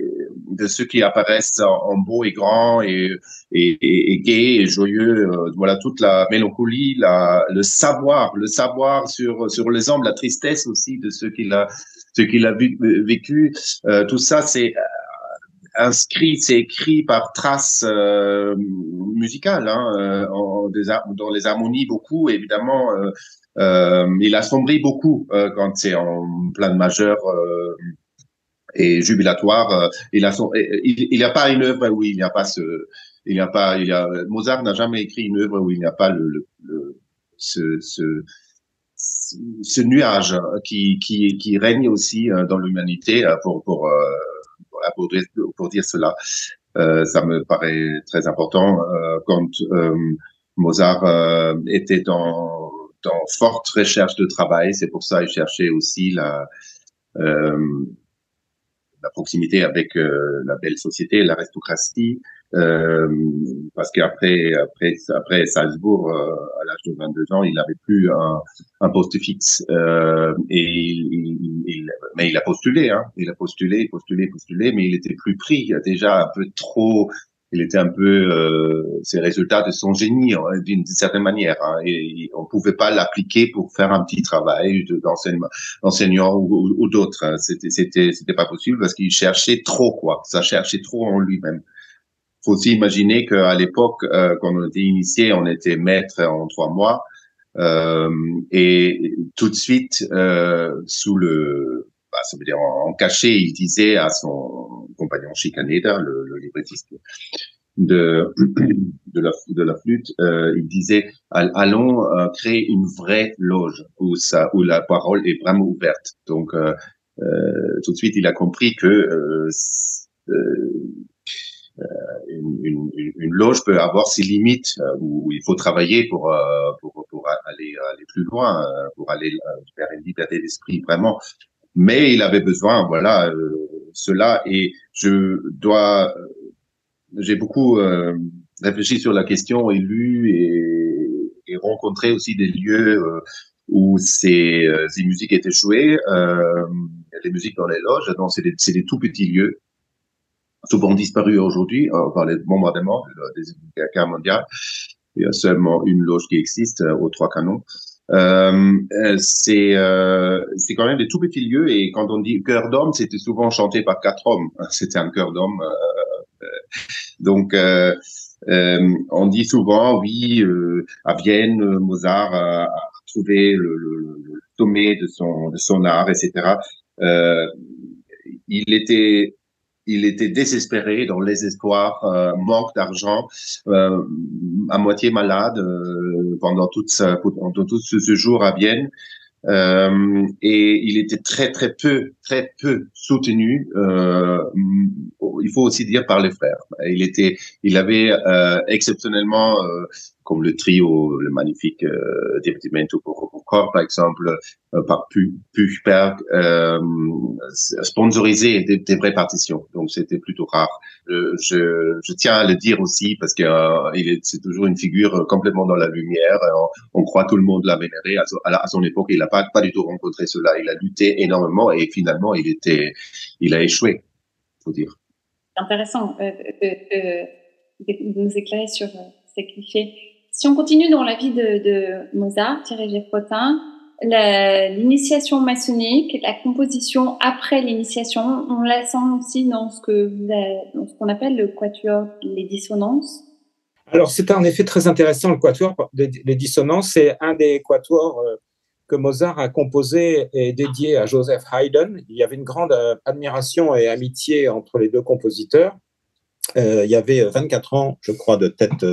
de ceux qui apparaissent en, beau et grand et, et, et, gai et joyeux. Euh, voilà toute la mélancolie, la, le savoir, le savoir sur sur les hommes, la tristesse aussi de ceux qu'il a, ceux qu'il a vécu. Euh, tout ça, c'est inscrit, c'est écrit par traces euh, musicales, hein, dans les harmonies beaucoup, évidemment. Euh, il a sombré beaucoup euh, quand c'est en plein majeur euh, et jubilatoire. il a il n'y a pas une œuvre où il n'y a pas ce, il n'y a pas, il Mozart n'a jamais écrit une œuvre où il n'y a pas le, ce, ce, ce, nuage qui, qui, règne aussi dans l'humanité pour, pour, dire, cela. Euh, ça me paraît très important euh, quand euh, Mozart était dans en forte recherche de travail. C'est pour ça qu'il cherchait aussi la, euh, la proximité avec euh, la belle société, l'aristocratie, euh, parce qu'après après après Salzbourg, euh, à l'âge de 22 ans, il n'avait plus un, un, poste fixe. Euh, et il, il, mais il a postulé, hein, il a postulé, postulé, postulé, mais il était plus pris, déjà un peu trop. Il était un peu euh, c'est résultat de son génie hein, d'une certaine manière hein, et, on pouvait pas l'appliquer pour faire un petit travail d'enseignant ou, ou d'autres hein. c'était c'était c'était pas possible parce qu'il cherchait trop quoi. Ça cherchait trop en lui-même faut aussi imaginer qu'à l'époque euh, quand on était initié on était maître en trois mois euh, et tout de suite euh, sous le bah, ça veut dire en, cachet, il disait à son compagnon Chicaneda, le, le librettiste de, de, la, de la flûte, euh, il disait allons euh, créer une vraie loge où, ça, où la parole est vraiment ouverte. Donc, euh, tout de suite, il a compris que une, une, une, loge peut avoir ses limites, où, il faut travailler pour, pour, pour aller, aller plus loin, pour aller vers une liberté d'esprit vraiment mais il avait besoin, voilà, euh, cela. Et je dois, j'ai beaucoup euh, réfléchi sur la question et lu et, et rencontré aussi des lieux euh, où ces, ces, musiques étaient jouées, les musiques dans les loges. Donc c'est des, des, tout petits lieux, souvent disparus aujourd'hui par les bombardements des guerres mondiales. Il y a seulement une loge qui existe aux Trois Canons. Euh, c'est euh, c'est quand même des tout petits lieux et quand on dit cœur d'homme, c'était souvent chanté par quatre hommes. C'était un cœur d'homme. Euh, donc euh, on dit souvent oui à Vienne, Mozart a, trouvé le, le, le, sommet de son de son art, etc. il était il était désespéré dans les espoirs, euh, manque d'argent, euh, à moitié malade euh, pendant toute sa, pendant tout ce, jour à Vienne. Euh, et il était très très peu très peu soutenu. Euh, il faut aussi dire par les frères. Il était, il avait euh, exceptionnellement, comme le trio, le magnifique euh, Divertimento pour corps par exemple, euh, par Puchberg, euh, sponsorisé des, des, vraies partitions. Donc c'était plutôt rare. Je, je, je, tiens à le dire aussi parce que euh, il est, c'est toujours une figure complètement dans la lumière. On, on croit tout le monde l'a vénéré à, à, son époque. Il n'a pas pas du tout rencontré cela. Il a lutté énormément et finalement il était, il a échoué, faut dire. Intéressant euh, de, de, nous éclairer sur ce qu'il fait. Si on continue dans la vie de, de Mozart, Thierry Géfrotin, l'initiation maçonnique, la composition après l'initiation, on la sent aussi dans ce que qu'on appelle le quatuor, les dissonances. Alors c'est en effet très intéressant le quatuor, les dissonances, c'est un des quatuors euh, que Mozart a composé et dédié à Joseph Haydn. Il y avait une grande euh, admiration et amitié entre les deux compositeurs. Euh, il y avait 24 ans, je crois, de tête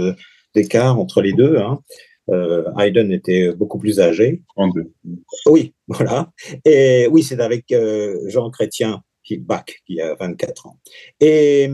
d'écart entre les deux. Hein. Euh, Haydn était beaucoup plus âgé. Oui, voilà. Et oui, c'est avec euh, Jean Chrétien qui Bach qui a 24 ans. Et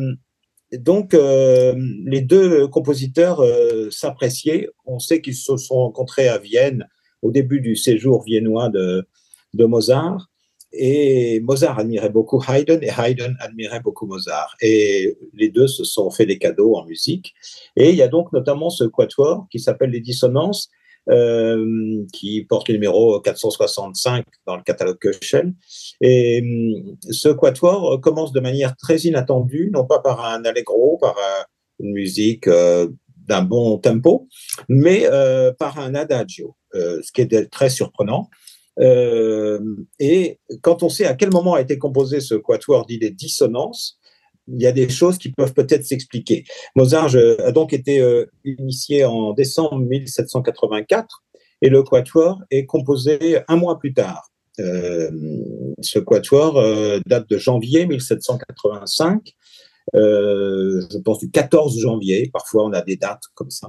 donc, euh, les deux compositeurs s'appréciaient. On sait qu'ils se sont rencontrés à Vienne au début du séjour viennois de, de Mozart. Et Mozart admirait beaucoup Haydn et Haydn admirait beaucoup Mozart. Et les deux se sont fait des cadeaux en musique. Et il y a donc notamment ce quatuor qui s'appelle les dissonances, euh, qui porte le numéro 465 dans le catalogue Köchel. Et hum, ce quatuor commence de manière très inattendue, non pas par un allegro, par une musique euh, d'un bon tempo, mais euh, par un adagio, ce qui est très surprenant. Et quand on sait à quel moment a été composé ce quatuor dit des dissonances, il y a des choses qui peuvent peut-être s'expliquer. Mozart a donc été euh, initié en décembre 1784 et le quatuor est composé un mois plus tard. Euh, ce quatuor euh, date de janvier 1785, je pense du 14 janvier, parfois on a des dates comme ça.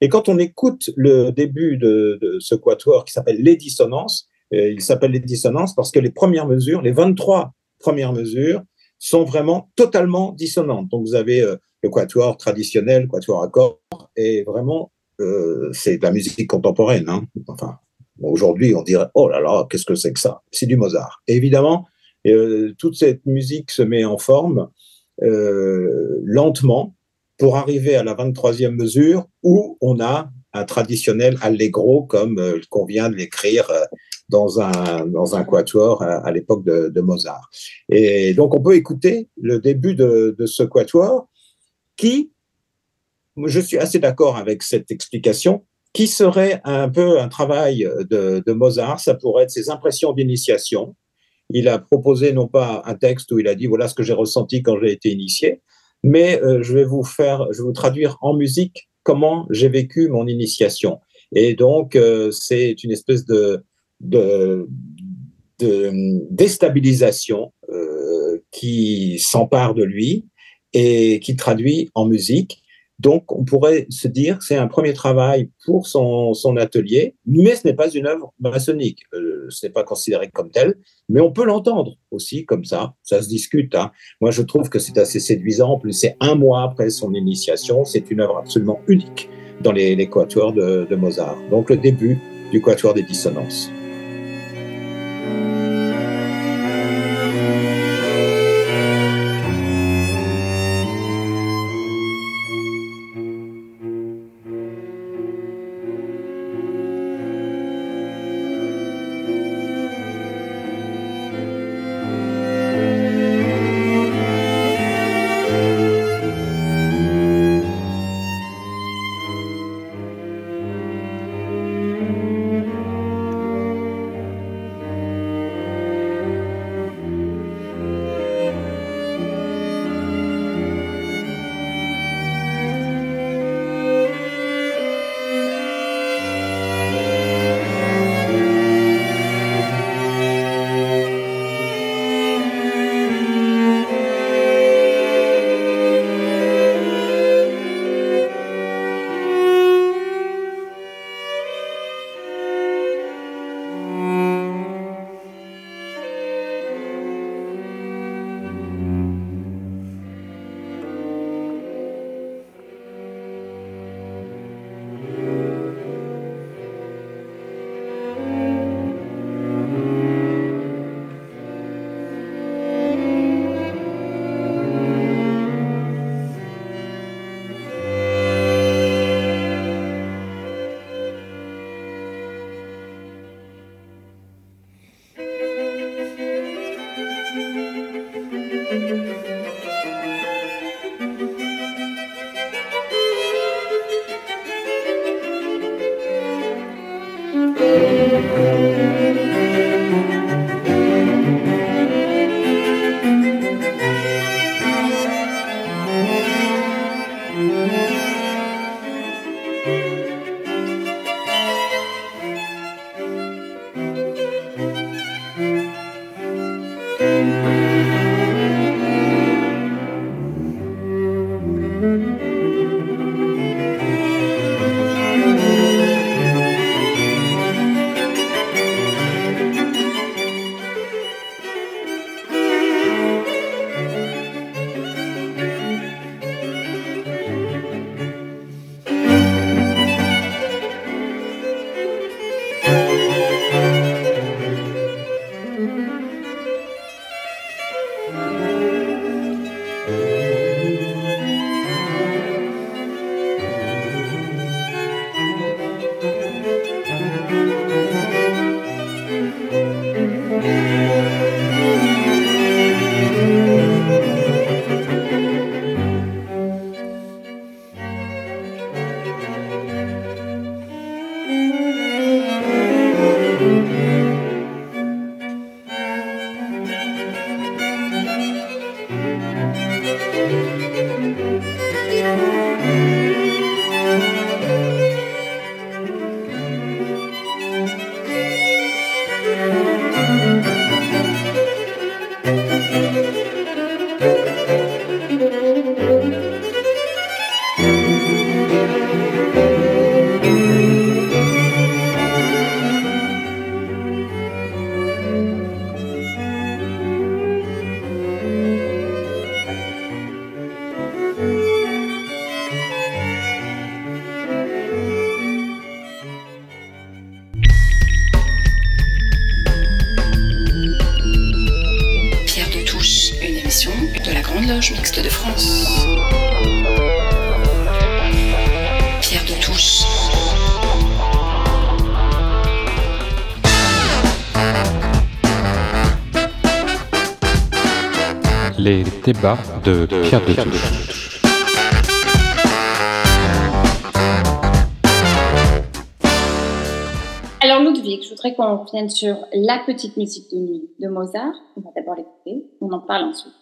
Et quand on écoute le début de ce quatuor qui s'appelle Les dissonances, il s'appelle Les dissonances parce que les premières mesures, les 23 premières mesures, sont vraiment totalement dissonantes. Donc vous avez euh, le quatuor traditionnel, quatuor à corps, et vraiment, euh, c'est de la musique contemporaine. Hein. Enfin, aujourd'hui, on dirait, oh là là, qu'est-ce que c'est que ça? C'est du Mozart. Évidemment, euh, toute cette musique se met en forme lentement pour arriver à la 23e mesure où on a un traditionnel allegro comme qu'on vient de l'écrire dans un, dans un quatuor à, l'époque de, de, Mozart. Et donc, on peut écouter le début de, de ce quatuor qui, je suis assez d'accord avec cette explication, qui serait un peu un travail de, de Mozart. Ça pourrait être ses impressions d'initiation. Il a proposé non pas un texte où il a dit voilà ce que j'ai ressenti quand j'ai été initié, mais euh, je vais vous faire, je vais vous traduire en musique comment j'ai vécu mon initiation. Et donc, euh, c'est une espèce de, de, déstabilisation euh, qui s'empare de lui et qui traduit en musique. Donc, on pourrait se dire que c'est un premier travail pour son, son, atelier, mais ce n'est pas une œuvre maçonnique. Euh, ce n'est pas considéré comme tel, mais on peut l'entendre aussi comme ça. Ça se discute. Hein. Moi, je trouve que c'est assez séduisant. En plus, c'est un mois après son initiation. C'est une œuvre absolument unique dans les, quatuors de, de Mozart. Donc, le début du quatuor des dissonances. Revienne sur la petite musique de nuit de Mozart. On va d'abord l'écouter, on en parle ensuite.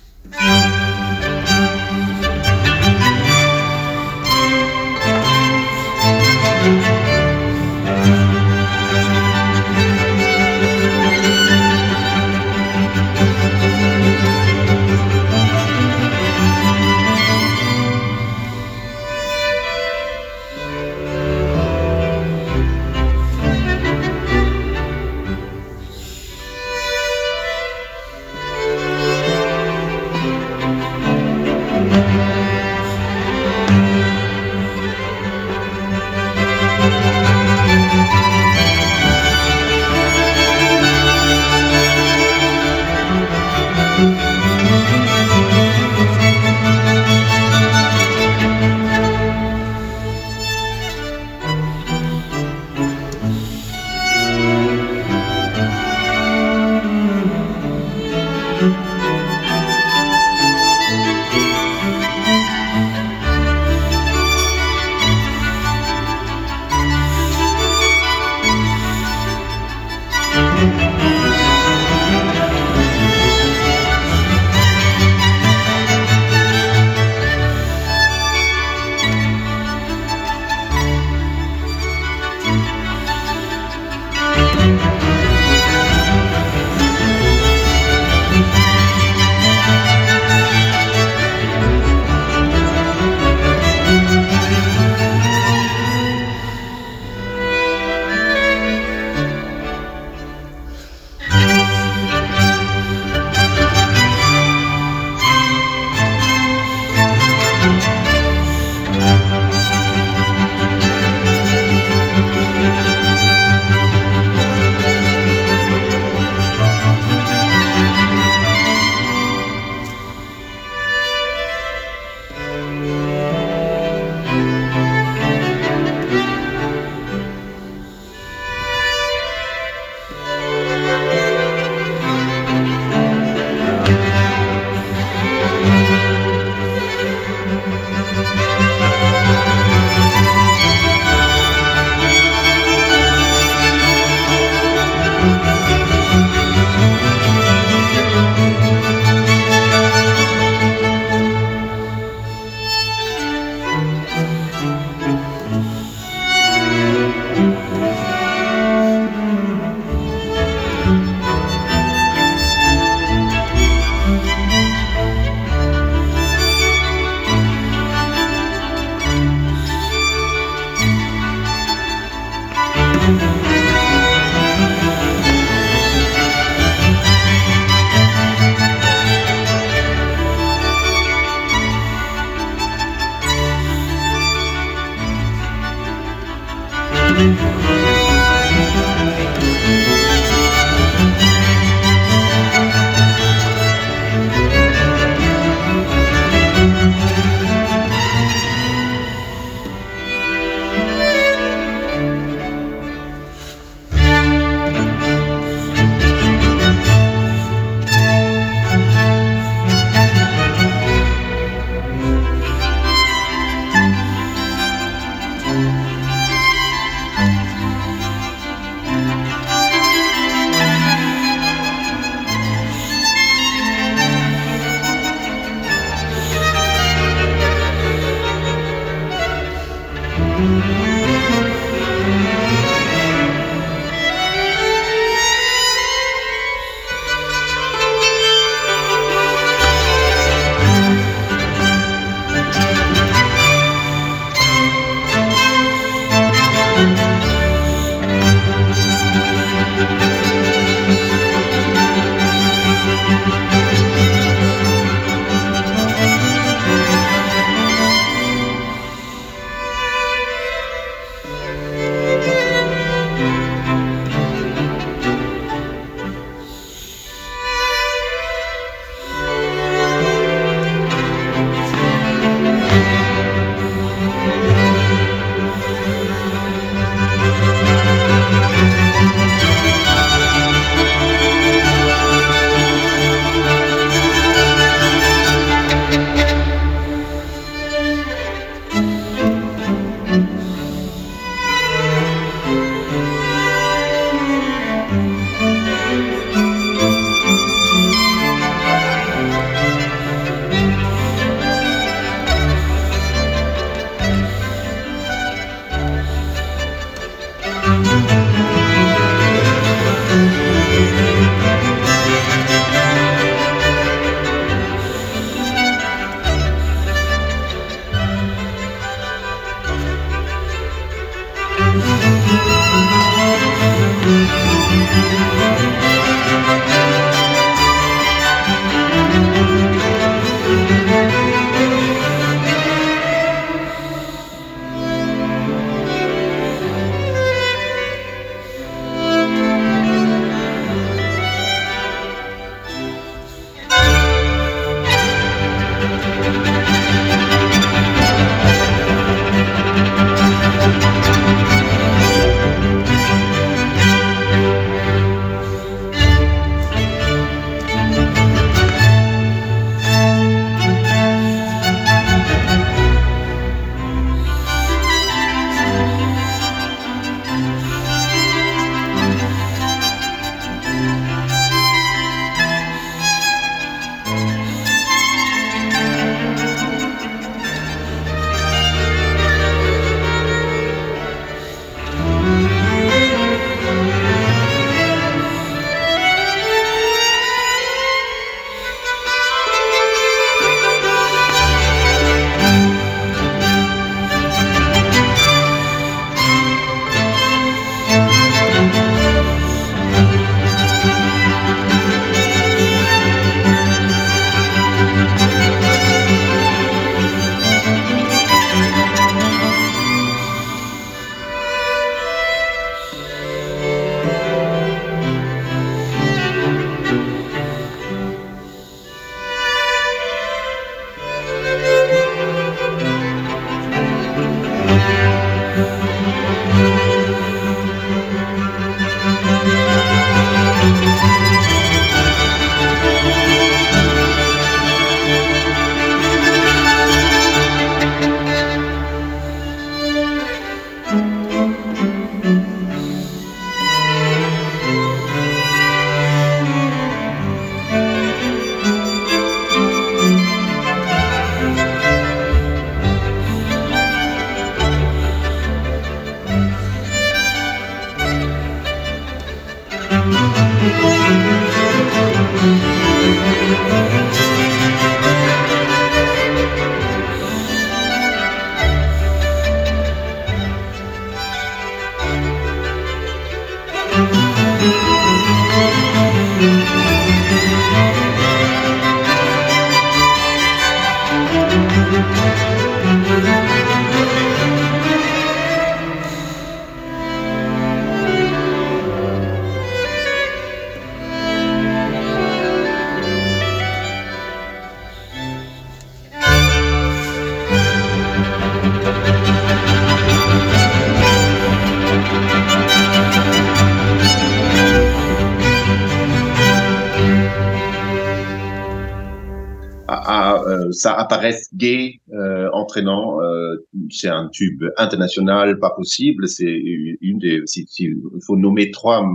Euh, ça apparaisse gay, euh, entraînant. Euh, c'est un tube international, pas possible. C'est une des. Si, il faut nommer trois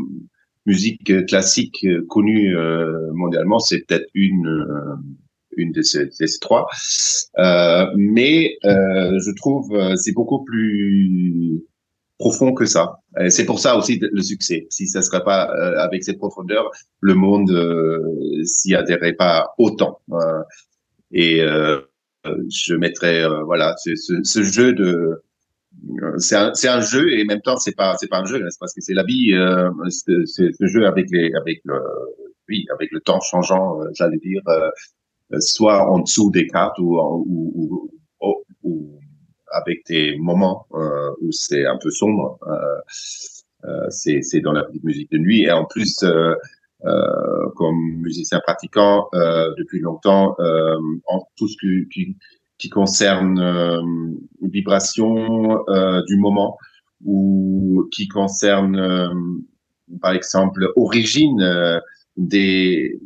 musiques classiques connues mondialement, c'est peut-être une une de ces, trois. mais je trouve c'est beaucoup plus profond que ça. C'est pour ça aussi le succès. Si ça serait pas avec cette profondeur, le monde s'y adhérait pas autant. Et euh, je mettrais euh, voilà ce, ce, jeu de c'est un, un jeu et en même temps c'est pas c'est pas un jeu c'est parce que c'est la vie euh, c'est, ce jeu avec les avec le oui avec le temps changeant j'allais dire soit en dessous des cartes ou ou, ou, ou, avec des moments où c'est un peu sombre c'est c'est dans la musique de nuit. Et en plus euh, comme musicien pratiquant euh, depuis longtemps euh, en tout ce qui, qui, concerne vibration du moment ou qui concerne par exemple origine des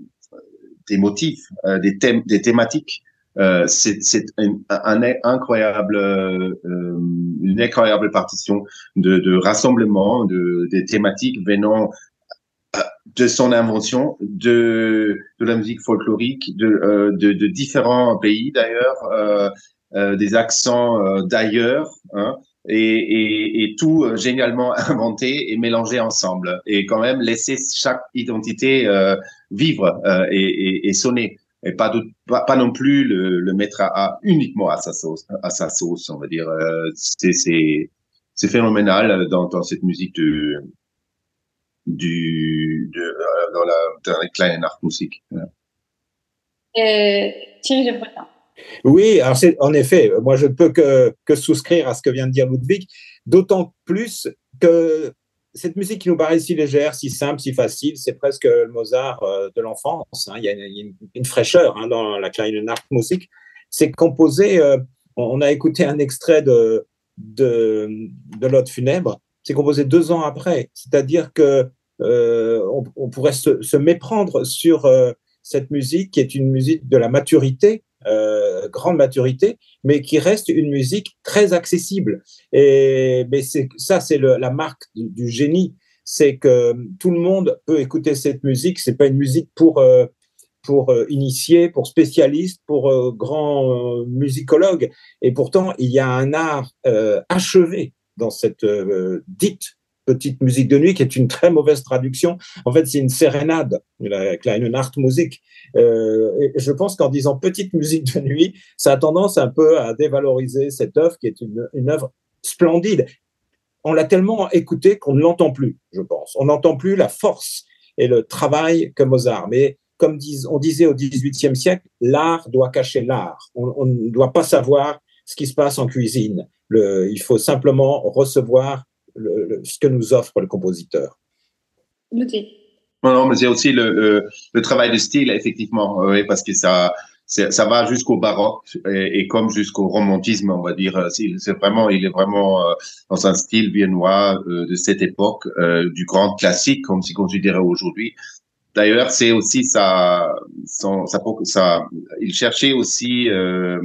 des motifs, des thèmes, des thématiques. Euh, c'est un, un, incroyable, euh, une incroyable partition de, de rassemblement de des thématiques venant de son invention, de, de la musique folklorique, de, euh, de, de, différents pays d'ailleurs, euh, euh, des accents euh, d'ailleurs, hein, et, et, et, tout euh, génialement inventé et mélangé ensemble, et quand même laisser chaque identité vivre et, et, sonner, et pas, de, pas, pas, non plus le, le mettre à, à, uniquement à sa sauce, à sa sauce, on va dire. c'est c'est phénoménal dans, dans cette musique de du, de, euh, dans, la, dans la kleine Nachtmusik. Ja. Euh, Thierry. Oui, alors c'est en effet, moi je ne peux que, que souscrire à ce que vient de dire Ludwig, d'autant plus que cette musique qui nous paraît si légère, si simple, si facile, c'est presque le Mozart euh, de l'enfance. Hein. Il y a une, une fraîcheur hein, dans la kleine Nachtmusik. C'est composé, euh, on a écouté un extrait de, de, de l'Ode funèbre, c'est composé deux ans après. C'est-à-dire que euh, on, on, pourrait se, méprendre sur euh, cette musique qui est une musique de la maturité, euh, grande maturité, mais qui reste une musique très accessible. Et ça, c'est la marque du, génie, c'est que tout le monde peut écouter cette musique. C'est pas une musique pour euh, pour euh, initiés, pour spécialistes, pour euh, grands musicologues. Et pourtant, il y a un art achevé dans cette euh, dite petite musique de nuit, qui est une très mauvaise traduction. En fait, c'est une sérénade, la kleine Nachtmusik. Euh, et je pense qu'en disant petite musique de nuit, ça a tendance un peu à dévaloriser cette œuvre qui est une, œuvre splendide. On l'a tellement écoutée qu'on ne l'entend plus, je pense. On n'entend plus la force et le travail que Mozart. Mais comme on disait au XVIIIe siècle, l'art doit cacher l'art. On, ne doit pas savoir ce qui se passe en cuisine. Il faut simplement recevoir le, le, ce que nous offre le compositeur. Noté. Non, non, mais c'est aussi le, le, le, travail de style, effectivement, oui, parce que ça, ça va jusqu'au baroque et, et comme jusqu'au romantisme, on va dire. C'est vraiment, il est vraiment euh, dans un style viennois euh, de cette époque, euh, du grand classique, comme c'est considéré aujourd'hui. D'ailleurs, c'est aussi ça, son, ça, ça, il cherchait aussi euh,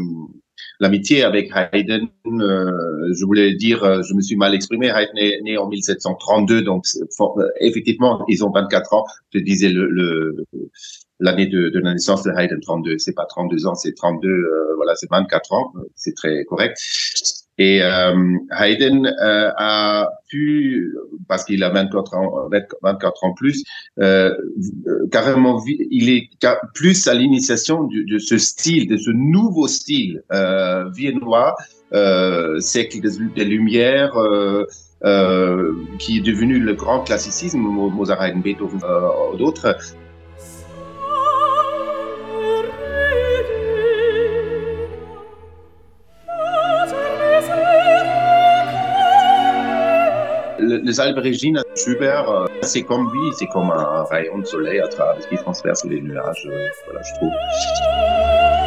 l'amitié avec Haydn, euh, je voulais dire, euh, je me suis mal exprimé, Haydn est né en 1732, donc euh, effectivement, ils ont 24 ans. Je disais l'année de, de, la naissance de Haydn, 32, c'est pas 32 ans, c'est 32, euh, voilà, c'est 24 ans, c'est très correct. Et euh, Haydn euh, a pu, parce qu'il a 24 ans, 24 ans plus, euh, carrément, il est plus à l'initiation de, ce style, de ce nouveau style euh, viennois, euh, siècle des, des Lumières, euh, qui est devenu le grand classicisme, Mozart, Haydn, Beethoven, d'autres, les Albergines Schubert, euh, c'est comme lui, c'est comme un rayon de soleil à travers qui transperce les nuages, euh, voilà, je trouve.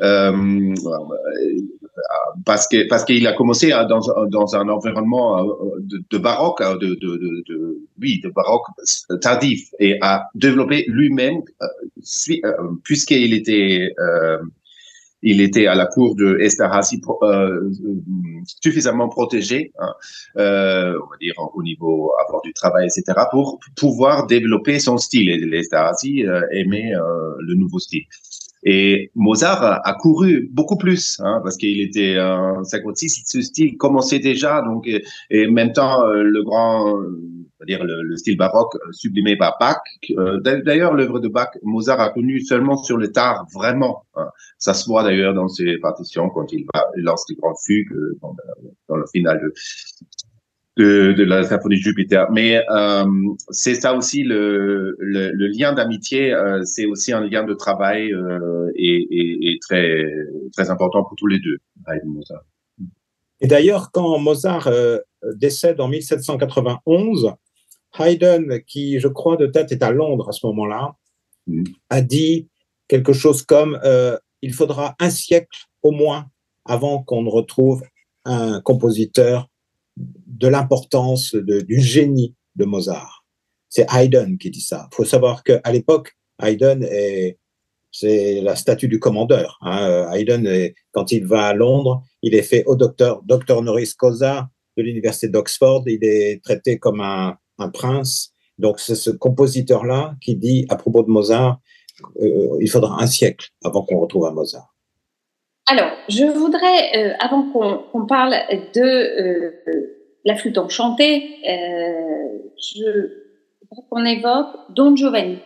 Euh, parce que parce qu'il a commencé dans, dans un environnement de, de baroque, de, oui, de baroque tardif, et a développé lui-même, puisqu'il était euh, il était à la cour de Esterhazy euh, suffisamment protégé, hein, euh, on va dire au niveau avoir du travail, etc., pour pouvoir développer son style. Et Esterhazy euh, aimait euh, le nouveau style. Et Mozart a, couru beaucoup plus, hein, parce qu'il était en 56, ce style commençait déjà, donc et, même temps euh, le grand, c'est-à-dire le, le, style baroque sublimé par Bach. Euh, d'ailleurs, l'œuvre de Bach, Mozart a connu seulement sur le tard, vraiment. Hein. Ça se voit d'ailleurs dans ses partitions quand il, va, lance les grandes fugues euh, dans, dans le final de, de, la symphonie Jupiter. Mais euh, c'est ça aussi le, le, le lien d'amitié, euh, c'est aussi un lien de travail euh, et, et, et, très très important pour tous les deux. Et d'ailleurs, quand Mozart décède en 1791, Haydn, qui je crois de tête est à Londres à ce moment-là, mm. a dit quelque chose comme il faudra un siècle au moins avant qu'on ne retrouve un compositeur de l'importance du génie de Mozart. C'est Haydn qui dit ça. Il faut savoir qu'à l'époque, Haydn est c'est la statue du commandeur. Hein. Haydn, est, quand il va à Londres, il est fait au docteur, docteur honoris causa de l'université d'Oxford. Il est traité comme un, un prince. Donc c'est ce compositeur-là qui dit à propos de Mozart, euh, il faudra un siècle avant qu'on retrouve un Mozart. Alors, je voudrais, euh, avant qu'on parle de euh, la flûte enchantée, euh, qu'on évoque Don Giovanni.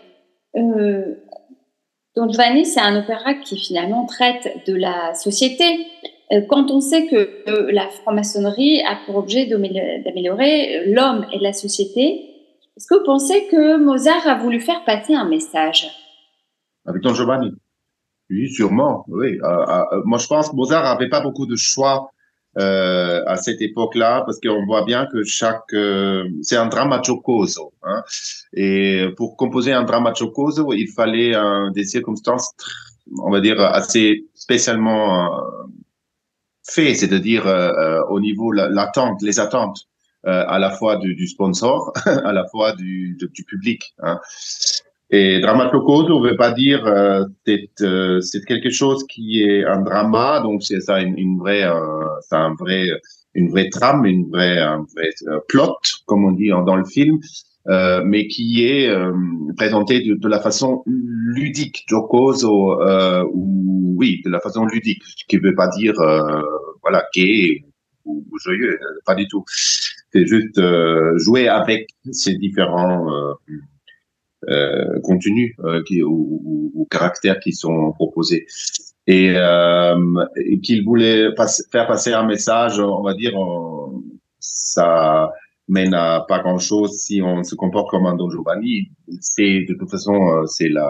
Don Giovanni, c'est un opéra qui finalement traite de la société. Quand on sait que la franc-maçonnerie a pour objet d'améliorer l'homme et la société, est-ce que vous pensez que Mozart a voulu faire passer un message? Avec Don Giovanni oui, sûrement. Oui. Euh, euh, moi, je pense que Mozart n'avait pas beaucoup de choix euh, à cette époque-là, parce qu'on voit bien que chaque, euh, c'est un drama giocoso, hein, et pour composer un drama giocoso, il fallait des circonstances, on va dire assez spécialement euh, fait, c'est-à-dire au niveau l'attente, les attentes. à la fois du, du sponsor, à la fois du, du public. Hein. Et dramaturgose, on veut pas dire euh, c'est euh, quelque chose qui est un drama, donc c'est ça une, vraie euh, c'est un vrai une vraie trame, une vraie un vrai euh, plot comme on dit dans le film, euh, mais qui est euh, présenté de, la façon ludique, jocoso ou oui de la façon ludique, ce qui veut pas dire voilà gay ou, ou, joyeux, pas du tout. C'est juste jouer avec ces différents euh, contenus euh, ou, ou, caractères qui sont proposés. Et, euh, qu'il voulait faire passer un message, on va dire, ça mène à pas grand chose si on se comporte comme un Don Giovanni. C'est de toute façon euh, c'est la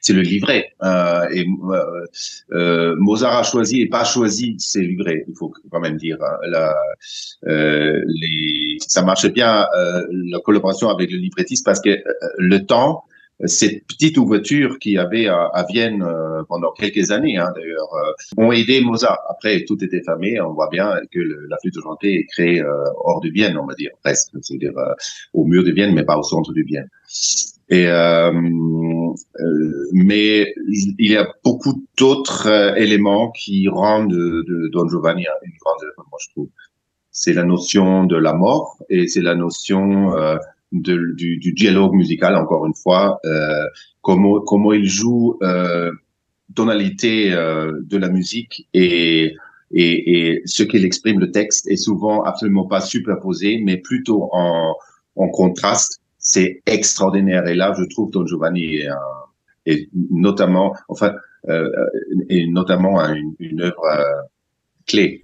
c'est le livret et Mozart a choisi et pas choisi ses livrets. Il faut quand même dire la, les ça marche bien la collaboration avec le librettiste parce que le temps cette petite ouverture qu'il y avait à, Vienne euh, pendant quelques années, hein, d'ailleurs, euh, ont aidé Mozart. Après, tout était fermé. On voit bien que la flûte enchantée est créée euh, hors de Vienne, on va dire, presque, c'est-à-dire au mur de Vienne, mais pas au centre de Vienne. Mais il y a beaucoup d'autres éléments qui rendent de, de Don Giovanni une grande œuvre, moi je trouve. C'est la notion de la mort et c'est la notion de, du, du, dialogue musical, encore une fois, euh, comment, comment il joue euh, tonalité euh, de la musique et, et, et ce qu'il exprime le texte est souvent absolument pas superposé, mais plutôt en, en contraste. C'est extraordinaire. Et là, je trouve Don Giovanni est, est notamment, enfin, euh, et notamment une, une œuvre euh, clé.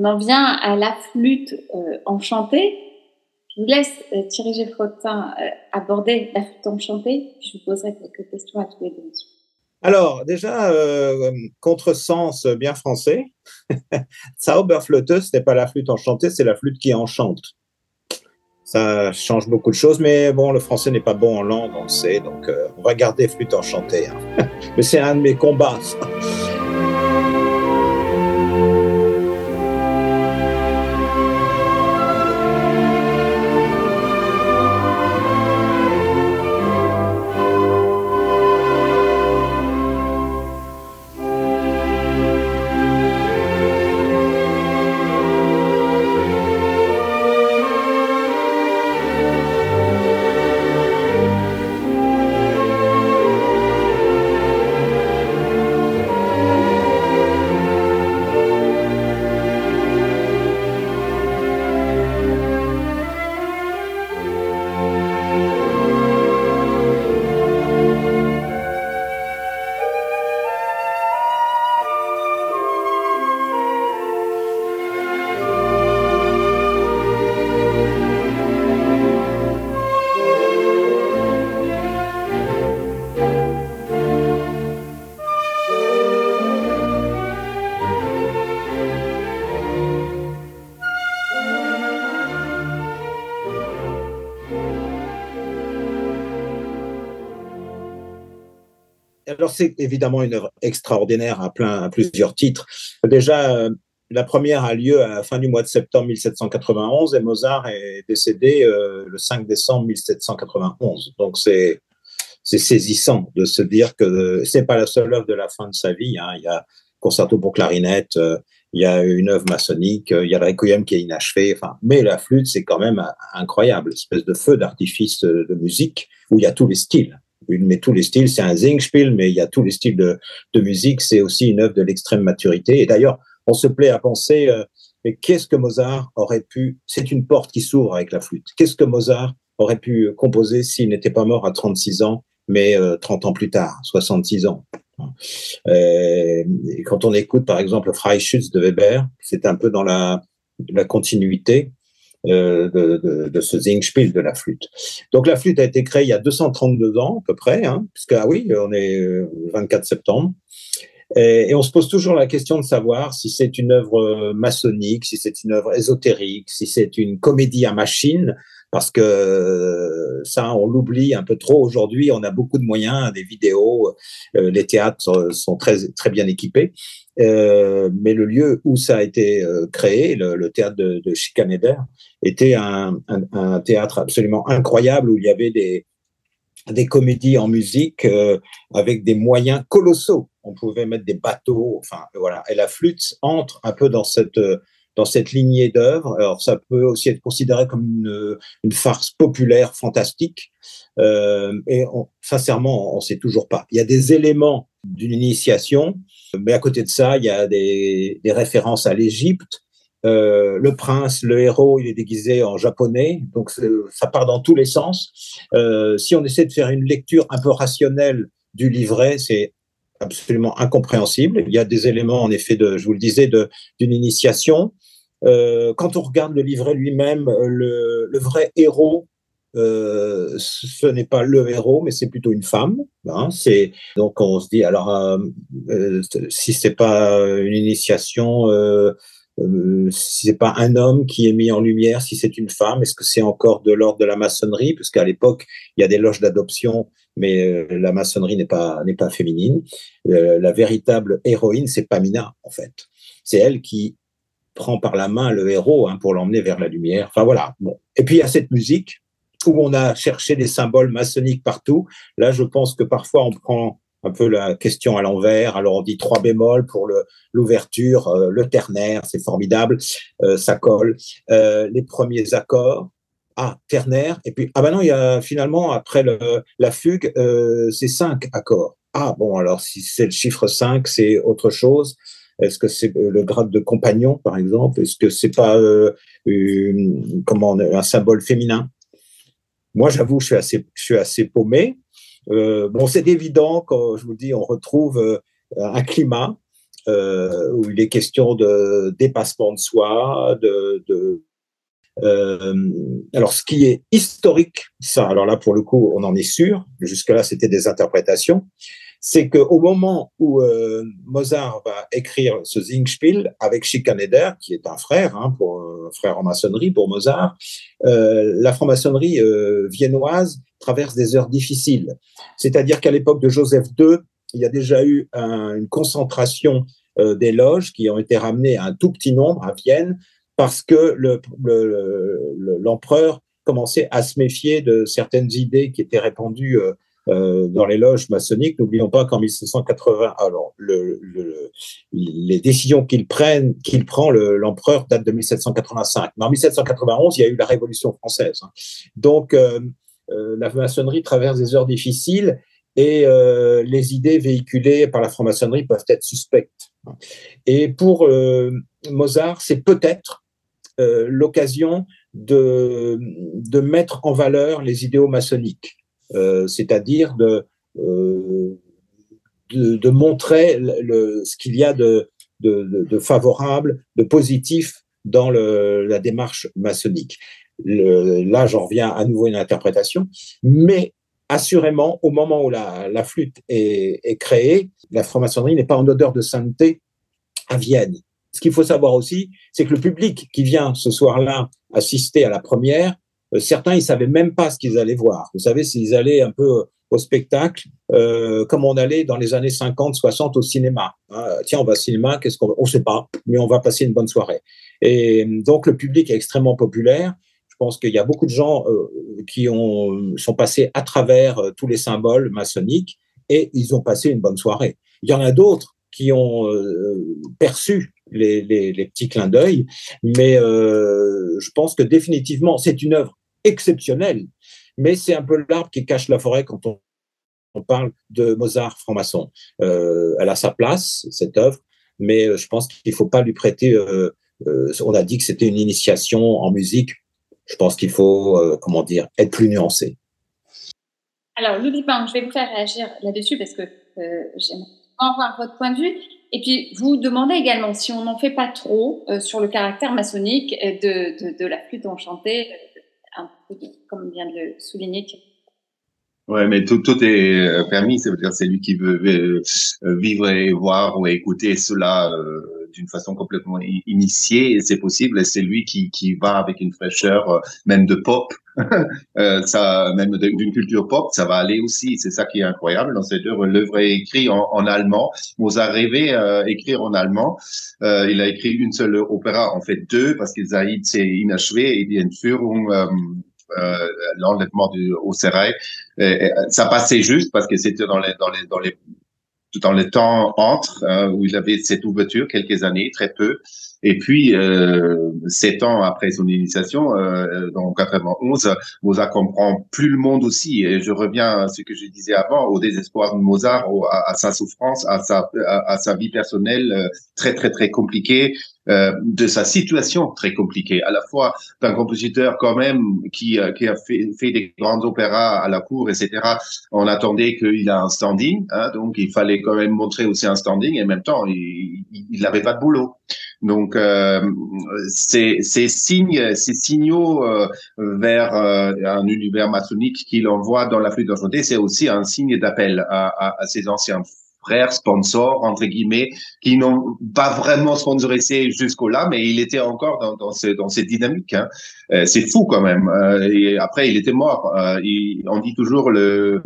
On en vient à la flûte euh, enchantée. Je vous laisse, euh, Thierry Geffrotin, euh, aborder la flûte enchantée. Je vous poserai quelques questions à tous les deux. Alors, déjà, euh, contresens bien français. Zauberflöte, ce n'est pas la flûte enchantée, c'est la flûte qui enchante. Ça change beaucoup de choses, mais bon, le français n'est pas bon en langue, on le sait, donc on va garder flûte enchantée. hein. mais c'est un de mes combats. C'est évidemment une œuvre extraordinaire à, plein, à plusieurs titres. Déjà, euh, la première a lieu à la fin du mois de septembre 1791 et Mozart est décédé euh, le 5 décembre 1791. Donc, c'est c'est saisissant de se dire que c'est pas la seule œuvre de la fin de sa vie. hein. Il y a Concerto pour clarinette, euh, il y a une œuvre maçonnique, euh, il y a le Requiem qui est inachevé. Enfin, mais la flûte, c'est quand même euh, incroyable, espèce de feu d'artifice de musique où il y a tous les styles. Il met tous les styles, c'est un Singspiel, mais il y a tous les styles de, musique. C'est aussi une œuvre de l'extrême maturité. Et d'ailleurs, on se plaît à penser, euh, mais qu'est-ce que Mozart aurait pu C'est une porte qui s'ouvre avec la flûte. Qu'est-ce que Mozart aurait pu composer s'il n'était pas mort à 36 ans, mais euh, 30 ans plus tard, 66 ans? Euh, Quand on écoute, par exemple, Freischütz de Weber, c'est un peu dans la continuité euh, de, de, de ce Singspiel de la flûte. Donc la flûte a été créée il y a 232 ans à peu près, hein, puisque ah oui, on est euh, 24 septembre. Et, on se pose toujours la question de savoir si c'est une œuvre euh, maçonnique, si c'est une œuvre ésotérique, si c'est une comédie à machine, parce que ça, on l'oublie un peu trop aujourd'hui. On a beaucoup de moyens, des vidéos, les théâtres sont très très bien équipés. Euh, mais le lieu où ça a été euh, créé, le, théâtre de, de Schikaneder, était un, théâtre absolument incroyable où il y avait des comédies en musique euh, avec des moyens colossaux. On pouvait mettre des bateaux, enfin voilà. Et la flûte entre un peu dans cette dans cette lignée d'œuvres. Alors ça peut aussi être considéré comme une, farce populaire fantastique. Et sincèrement, on ne sait toujours pas. Il y a des éléments d'une initiation, mais à côté de ça, il y a des, références à l'Égypte. Euh, le prince, le héros, il est déguisé en japonais, donc ça part dans tous les sens. Euh, si on essaie de faire une lecture un peu rationnelle du livret, c'est absolument incompréhensible. Il y a des éléments, en effet, de, je vous le disais, d'une initiation. Euh, quand on regarde le livret lui-même, le vrai héros, euh, ce n'est pas le héros, mais c'est plutôt une femme. Hein, donc on se dit alors euh, euh, si c'est pas une initiation, euh, si c'est pas un homme qui est mis en lumière, si c'est une femme, est-ce que c'est encore de l'ordre de la maçonnerie? Parce qu'à l'époque, il y a des loges d'adoption, mais la maçonnerie n'est pas n'est pas féminine. La véritable héroïne, c'est Pamina en fait. C'est elle qui prend par la main le héros hein, pour l'emmener vers la lumière. Enfin voilà. Bon. Et puis il y a cette musique où on a cherché des symboles maçonniques partout. Là, je pense que parfois on prend un peu la question à l'envers. Alors on dit trois bémols pour l'ouverture, euh, le ternaire, c'est formidable, euh, ça colle. Euh, les premiers accords, ah ternaire, et puis ah ben non, il y a finalement après la fugue, c'est cinq accords. Ah bon, alors si c'est le chiffre 5, c'est autre chose. Est-ce que c'est le grade de compagnon, par exemple? Est-ce que c'est pas comment un symbole féminin? Moi, j'avoue, je suis assez, je suis assez paumé. Euh, bon, c'est évident quand je vous dis, on retrouve euh, un climat où il est question de dépassement de soi, de, de alors, ce qui est historique, ça, alors là, pour le coup, on en est sûr. Jusque-là, c'était des interprétations c'est qu'au moment où euh, Mozart va écrire ce Singspiel avec Schikaneder, qui est un frère, hein, pour, frère en maçonnerie pour Mozart, euh, la franc-maçonnerie euh, viennoise traverse des heures difficiles. C'est-à-dire qu'à l'époque de Joseph II, il y a déjà eu une concentration des loges qui ont été ramenées à un tout petit nombre à Vienne parce que l'empereur le, commençait à se méfier de certaines idées qui étaient répandues euh, dans les loges maçonniques. N'oublions pas qu'en 1780, alors le, le, les décisions qu'il prend, l'empereur date de 1785. Mais en 1791, il y a eu la Révolution française. Hein. Donc euh, euh, la maçonnerie traverse des heures difficiles et euh, les idées véhiculées par la franc-maçonnerie peuvent être suspectes. Et pour euh, Mozart, c'est peut-être l'occasion de mettre en valeur les idéaux maçonniques. Euh, c'est-à-dire de, euh, de, de, montrer le, ce qu'il y a de, de, favorable, de positif dans la démarche maçonnique. Là, j'en reviens à nouveau à une interprétation, mais assurément, au moment où la, la flûte est, est, créée, la franc-maçonnerie n'est pas en odeur de sainteté à Vienne. Ce qu'il faut savoir aussi, c'est que le public qui vient ce soir-là assister à la première certains, ils savaient même pas ce qu'ils allaient voir. Vous savez, s'ils allaient un peu au spectacle, euh, comme on allait dans les années 50, 60 au cinéma. Hein, tiens, on va au cinéma, qu'est-ce qu'on On sait pas, mais on va passer une bonne soirée. Et donc, le public est extrêmement populaire. Je pense qu'il y a beaucoup de gens euh, qui ont, sont passés à travers euh, tous les symboles maçonniques et ils ont passé une bonne soirée. Il y en a d'autres qui ont euh, perçu les, les, les, petits clins d'œil, mais euh, je pense que définitivement, c'est une œuvre exceptionnel, mais c'est un peu l'arbre qui cache la forêt quand on, parle de Mozart franc-maçon. Euh, elle a sa place, cette œuvre, mais euh, je pense qu'il ne faut pas lui prêter. Euh, on a dit que c'était une initiation en musique. Je pense qu'il faut, comment dire, être plus nuancé. Alors, Louis je vais vous faire réagir là-dessus parce que j'aimerais avoir votre point de vue. Et puis, vous demandez également si on n'en fait pas trop sur le caractère maçonnique de, de, de la flûte enchantée comme vient de le souligner. Ouais, mais tout, est euh, permis. Ça veut dire c'est lui qui veut euh, vivre et voir ou écouter cela euh, d'une façon complètement initiée. C'est possible. Et c'est lui qui, qui va avec une fraîcheur, même de pop, ça, même d'une culture pop, ça va aller aussi. C'est ça qui est incroyable dans cette œuvre. L'œuvre est écrite en, en allemand. Mozart rêvé euh, écrire en allemand. Euh, il a écrit une seule opéra, en fait deux, parce que Zaïd s'est inachevé et bien sûr, euh, l'enlèvement du au Serail. ça passait juste parce que c'était dans les dans les dans les dans le temps entre hein, où il avait cette ouverture quelques années très peu. Et puis euh, sept ans après son initiation euh, dans 91 Mozart comprend plus le monde aussi. Et je reviens à ce que je disais avant au désespoir de Mozart à, à, sa souffrance à sa à, à sa vie personnelle euh, très très très compliquée euh, de sa situation très compliquée, à la fois d'un compositeur quand même qui, euh, a fait, des grands opéras à la cour, etc. On attendait qu'il a un standing, hein, donc il fallait quand même montrer aussi un standing, et en même temps, il n'avait pas de boulot. Donc, euh, ces, signes, ces signaux vers un univers maçonnique qu'il envoie dans la flûte d'enchantée, c'est aussi un signe d'appel à, à, à, ces anciens frères sponsors entre guillemets qui n'ont pas vraiment sponsorisé jusqu'au là mais il était encore dans, dans, ce, cette dynamique hein. Euh, c'est fou quand même. Euh, et après il était mort. Euh, il, on dit toujours le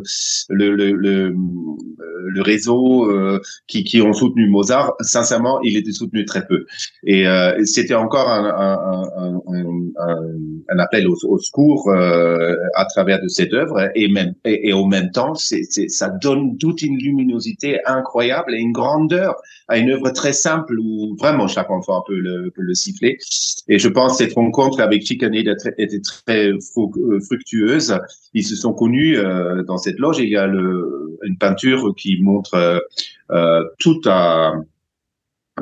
le, le, le, le réseau qui, qui ont soutenu Mozart. Sincèrement il était soutenu très peu. Et c'était encore un, un, un, un, appel au, au secours à travers de cette œuvre et même et, et au même temps c'est ça donne toute une luminosité incroyable et une grandeur à une œuvre très simple où vraiment chaque enfant peut le, peut le siffler. Et je pense cette rencontre avec Chicané était très euh, fructueuse. Ils se sont connus euh, dans cette loge. il y a une peinture qui montre euh, tout à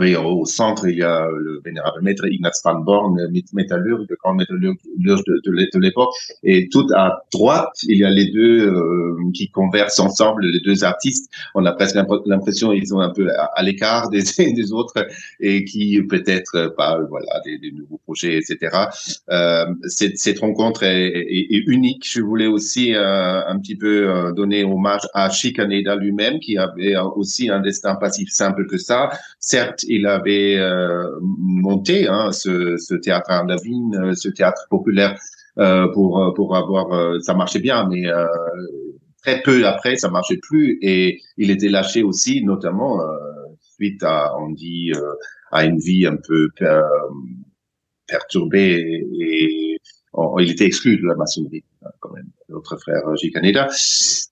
Oui, au centre, il y a le vénérable maître Ignaz van Born, métallurgue, le grand métallurgue de, l'époque. Et tout à droite, il y a les deux euh, qui conversent ensemble, les deux artistes. On a presque l'impression qu'ils sont un peu à, l'écart des, des autres et qui peut-être parlent voilà, des, nouveaux projets, etc. Euh, cette, cette, rencontre est, est, est, unique. Je voulais aussi euh, un petit peu euh, donner hommage à Chicaneda lui-même, qui avait aussi un destin pas si simple que ça. Certes, il avait euh, monté hein, ce, théâtre à Davine, euh, ce théâtre populaire euh, pour pour avoir ça marchait bien, mais très peu après ça marchait plus. Et il était lâché aussi, notamment suite à on dit à une vie un peu perturbée et il était exclu de la maçonnerie hein, quand même, notre frère J. Caneda.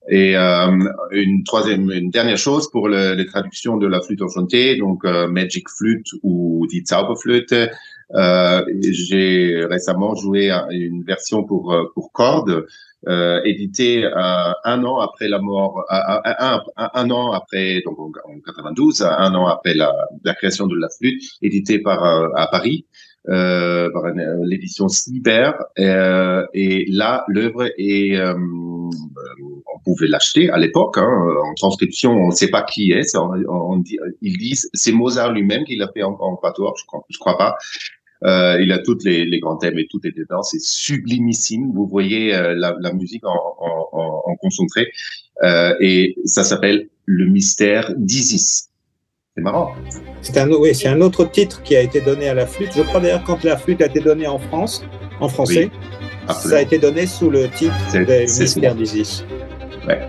Et euh, une troisième, une dernière chose pour le, les traductions de la flûte enchantée, donc euh, Magic Flute ou Die Zauberflöte. Euh, J'ai récemment joué une version pour euh, pour cordes, euh, éditée euh, un an après la mort, un, an après donc en, 92, un an après la, la création de la flûte, éditée par à Paris euh, par euh, l'édition Cyber. Euh, et là, l'œuvre est, euh, on pouvait l'acheter à l'époque hein, en transcription. On ne sait pas qui est. Ils disent c'est Mozart lui-même qui l'a fait en, en. Je crois, crois pas. Euh, il a tous les, grands thèmes et tout est dedans. C'est sublimissime. Vous voyez euh, la, musique en, en, en concentré. Euh, et ça s'appelle Le mystère d'Isis. C'est marrant. C'est un, oui, c'est un autre titre qui a été donné à la flûte. Je crois d'ailleurs quand la flûte a été donnée en France, en français, oui, ça a été donné sous le titre des Mystères d'Isis. Ouais.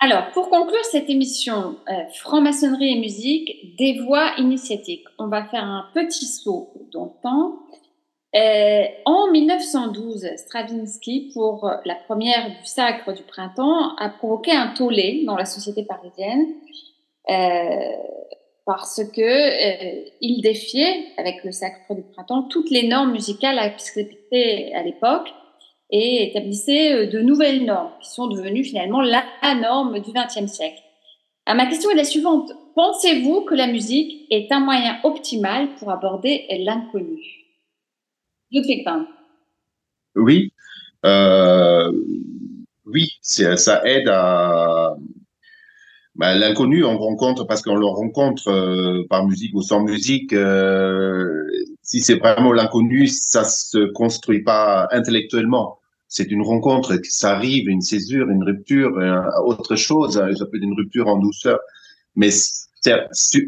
Alors, pour conclure cette émission euh, Franc-maçonnerie et musique, des voix initiatiques, on va faire un petit saut dans le temps. Euh, en 1912, Stravinsky, pour la première du Sacre du Printemps, a provoqué un tollé dans la société parisienne euh, parce que euh, il défiait, avec le Sacre du Printemps, toutes les normes musicales à l'époque et établissait euh, de nouvelles normes qui sont devenues finalement la norme du XXe siècle. Alors, ma question est la suivante. Pensez-vous que la musique est un moyen optimal pour aborder l'inconnu? Ludwig. Oui, euh, oui, ça aide à bah, l'inconnu. On rencontre parce qu'on le rencontre euh, par musique ou sans musique. Euh, si c'est vraiment l'inconnu, ça se construit pas intellectuellement. C'est une rencontre, ça arrive, une césure, une rupture, autre chose. Peut être une rupture en douceur, mais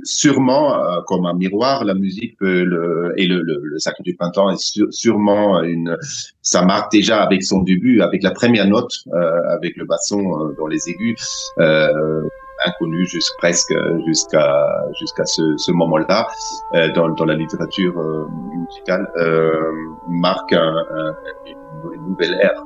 sûrement, euh, comme un miroir, la musique peut le, et le, le, le sacre du printemps est sûrement une, ça marque déjà avec son début, avec la première note, euh, avec le basson euh, dans les aigus, euh, inconnu jusqu'à presque jusqu'à jusqu'à ce, ce moment-là euh, dans, dans la littérature musicale, marque un, un, une nouvelle ère.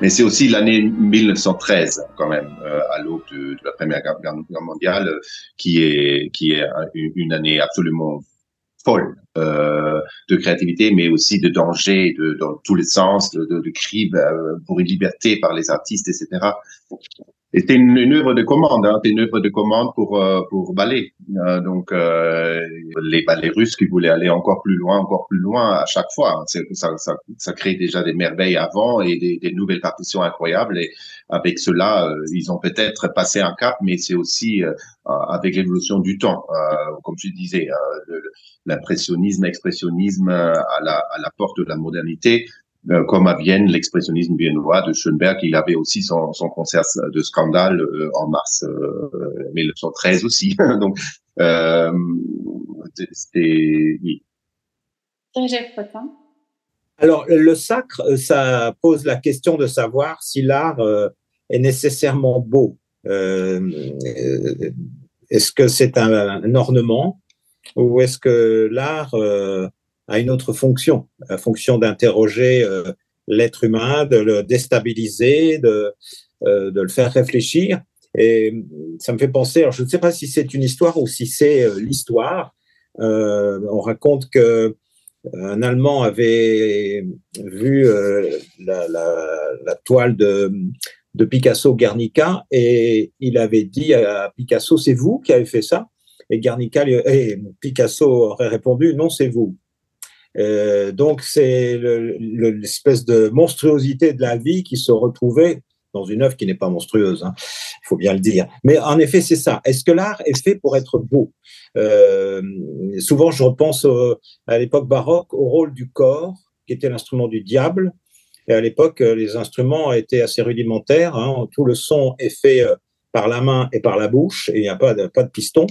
Mais c'est aussi l'année 1913 quand même, euh, à l'aube de, de, la Première Guerre mondiale, euh, qui est qui est une année absolument folle euh, de créativité, mais aussi de danger de, dans tous les sens, de, de, de cris euh, pour une liberté par les artistes, etc. Et c'était une, une, œuvre de commande, hein, une œuvre de commande pour euh, pour ballet. Euh, donc euh, les ballets russes qui voulaient aller encore plus loin, encore plus loin à chaque fois. Ça, ça, ça crée déjà des merveilles avant et des, des nouvelles partitions incroyables. Et avec cela, euh, ils ont peut-être passé un cap, mais c'est aussi avec l'évolution du temps, comme je disais, l'impressionnisme, l'expressionnisme à la, à la porte de la modernité euh, comme à Vienne, l'expressionnisme viennois de Schoenberg, il avait aussi son, son concert de scandale euh, en mars 1913 euh, aussi. Donc, euh, c'était... Oui. Alors, le sacre, ça pose la question de savoir si l'art est nécessairement beau. est-ce que c'est un, un, ornement ou est-ce que l'art a une autre fonction, la fonction d'interroger euh, l'être humain, de le déstabiliser, de, euh, de le faire réfléchir. Et ça me fait penser, alors je ne sais pas si c'est une histoire ou si c'est euh, l'histoire. on raconte que un Allemand avait vu la, toile de, Picasso Guernica et il avait dit à Picasso c'est vous qui avez fait ça? Et Guernica et Picasso aurait répondu non c'est vous euh, donc c'est l'espèce de monstruosité de la vie qui se retrouvait dans une œuvre qui n'est pas monstrueuse, hein, il faut bien le dire. Mais en effet, c'est ça. Est-ce que l'art est fait pour être beau? Euh, Souvent, je repense à l'époque baroque au rôle du corps, qui était l'instrument du diable. Et à l'époque, les instruments étaient assez rudimentaires. Hein. Tout le son est fait euh, par la main et par la bouche, et il n'y a pas de, pas de piston.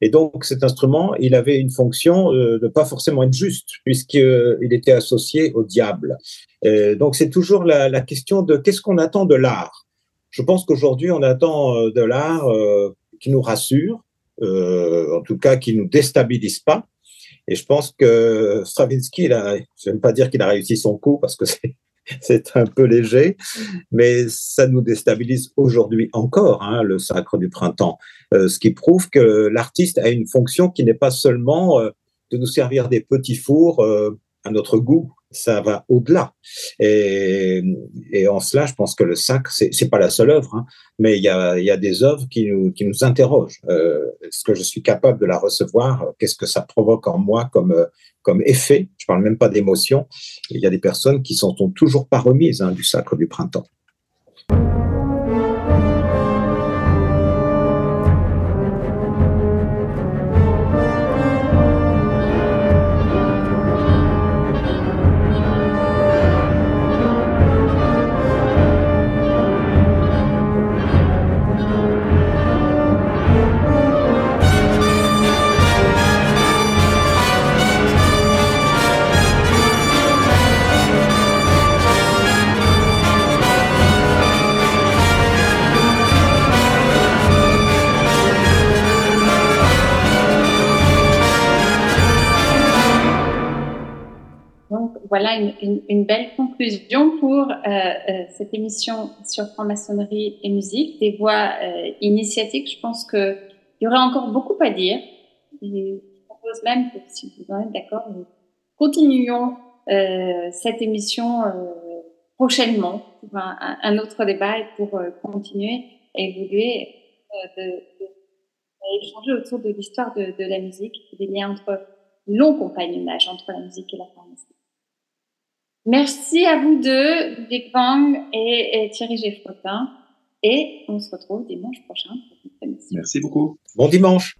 Et donc, cet instrument, il avait une fonction euh, de pas forcément être juste, puisqu'il était associé au diable. Euh, donc, c'est toujours la, question de qu'est-ce qu'on attend de l'art. Je pense qu'aujourd'hui, on attend euh, de l'art qui nous rassure, en tout cas qui nous déstabilise pas. Et je pense que Stravinsky, là, je n'aime pas dire qu'il a réussi son coup parce que c'est c'est un peu léger, mais ça nous déstabilise aujourd'hui encore, hein, le sacre du printemps, euh, ce qui prouve que l'artiste a une fonction qui n'est pas seulement euh, de nous servir des petits fours euh, à notre goût, ça va au-delà. Et, en cela, je pense que le sacre, c'est, c'est pas la seule œuvre, hein, mais il y a, y a, des œuvres qui nous, qui nous interrogent. Euh, est-ce que je suis capable de la recevoir? Qu'est-ce que ça provoque en moi comme, comme effet? Je parle même pas d'émotion. Il y a des personnes qui s'en sont toujours pas remises hein, du sacre du printemps. Une, belle conclusion pour euh, euh, cette émission sur franc-maçonnerie et musique, des voix euh, initiatiques. Je pense qu'il y aurait encore beaucoup à dire. je propose même que, si vous en êtes d'accord, nous continuions cette émission prochainement pour un, autre débat et pour continuer à évoluer, à échanger autour de l'histoire de, la musique et des liens entre long compagnonnage entre la musique et la pharmacie. Merci à vous deux, Big Bang et, Thierry Geffrotin. Et on se retrouve dimanche prochain pour une émission. Merci beaucoup. Bon dimanche.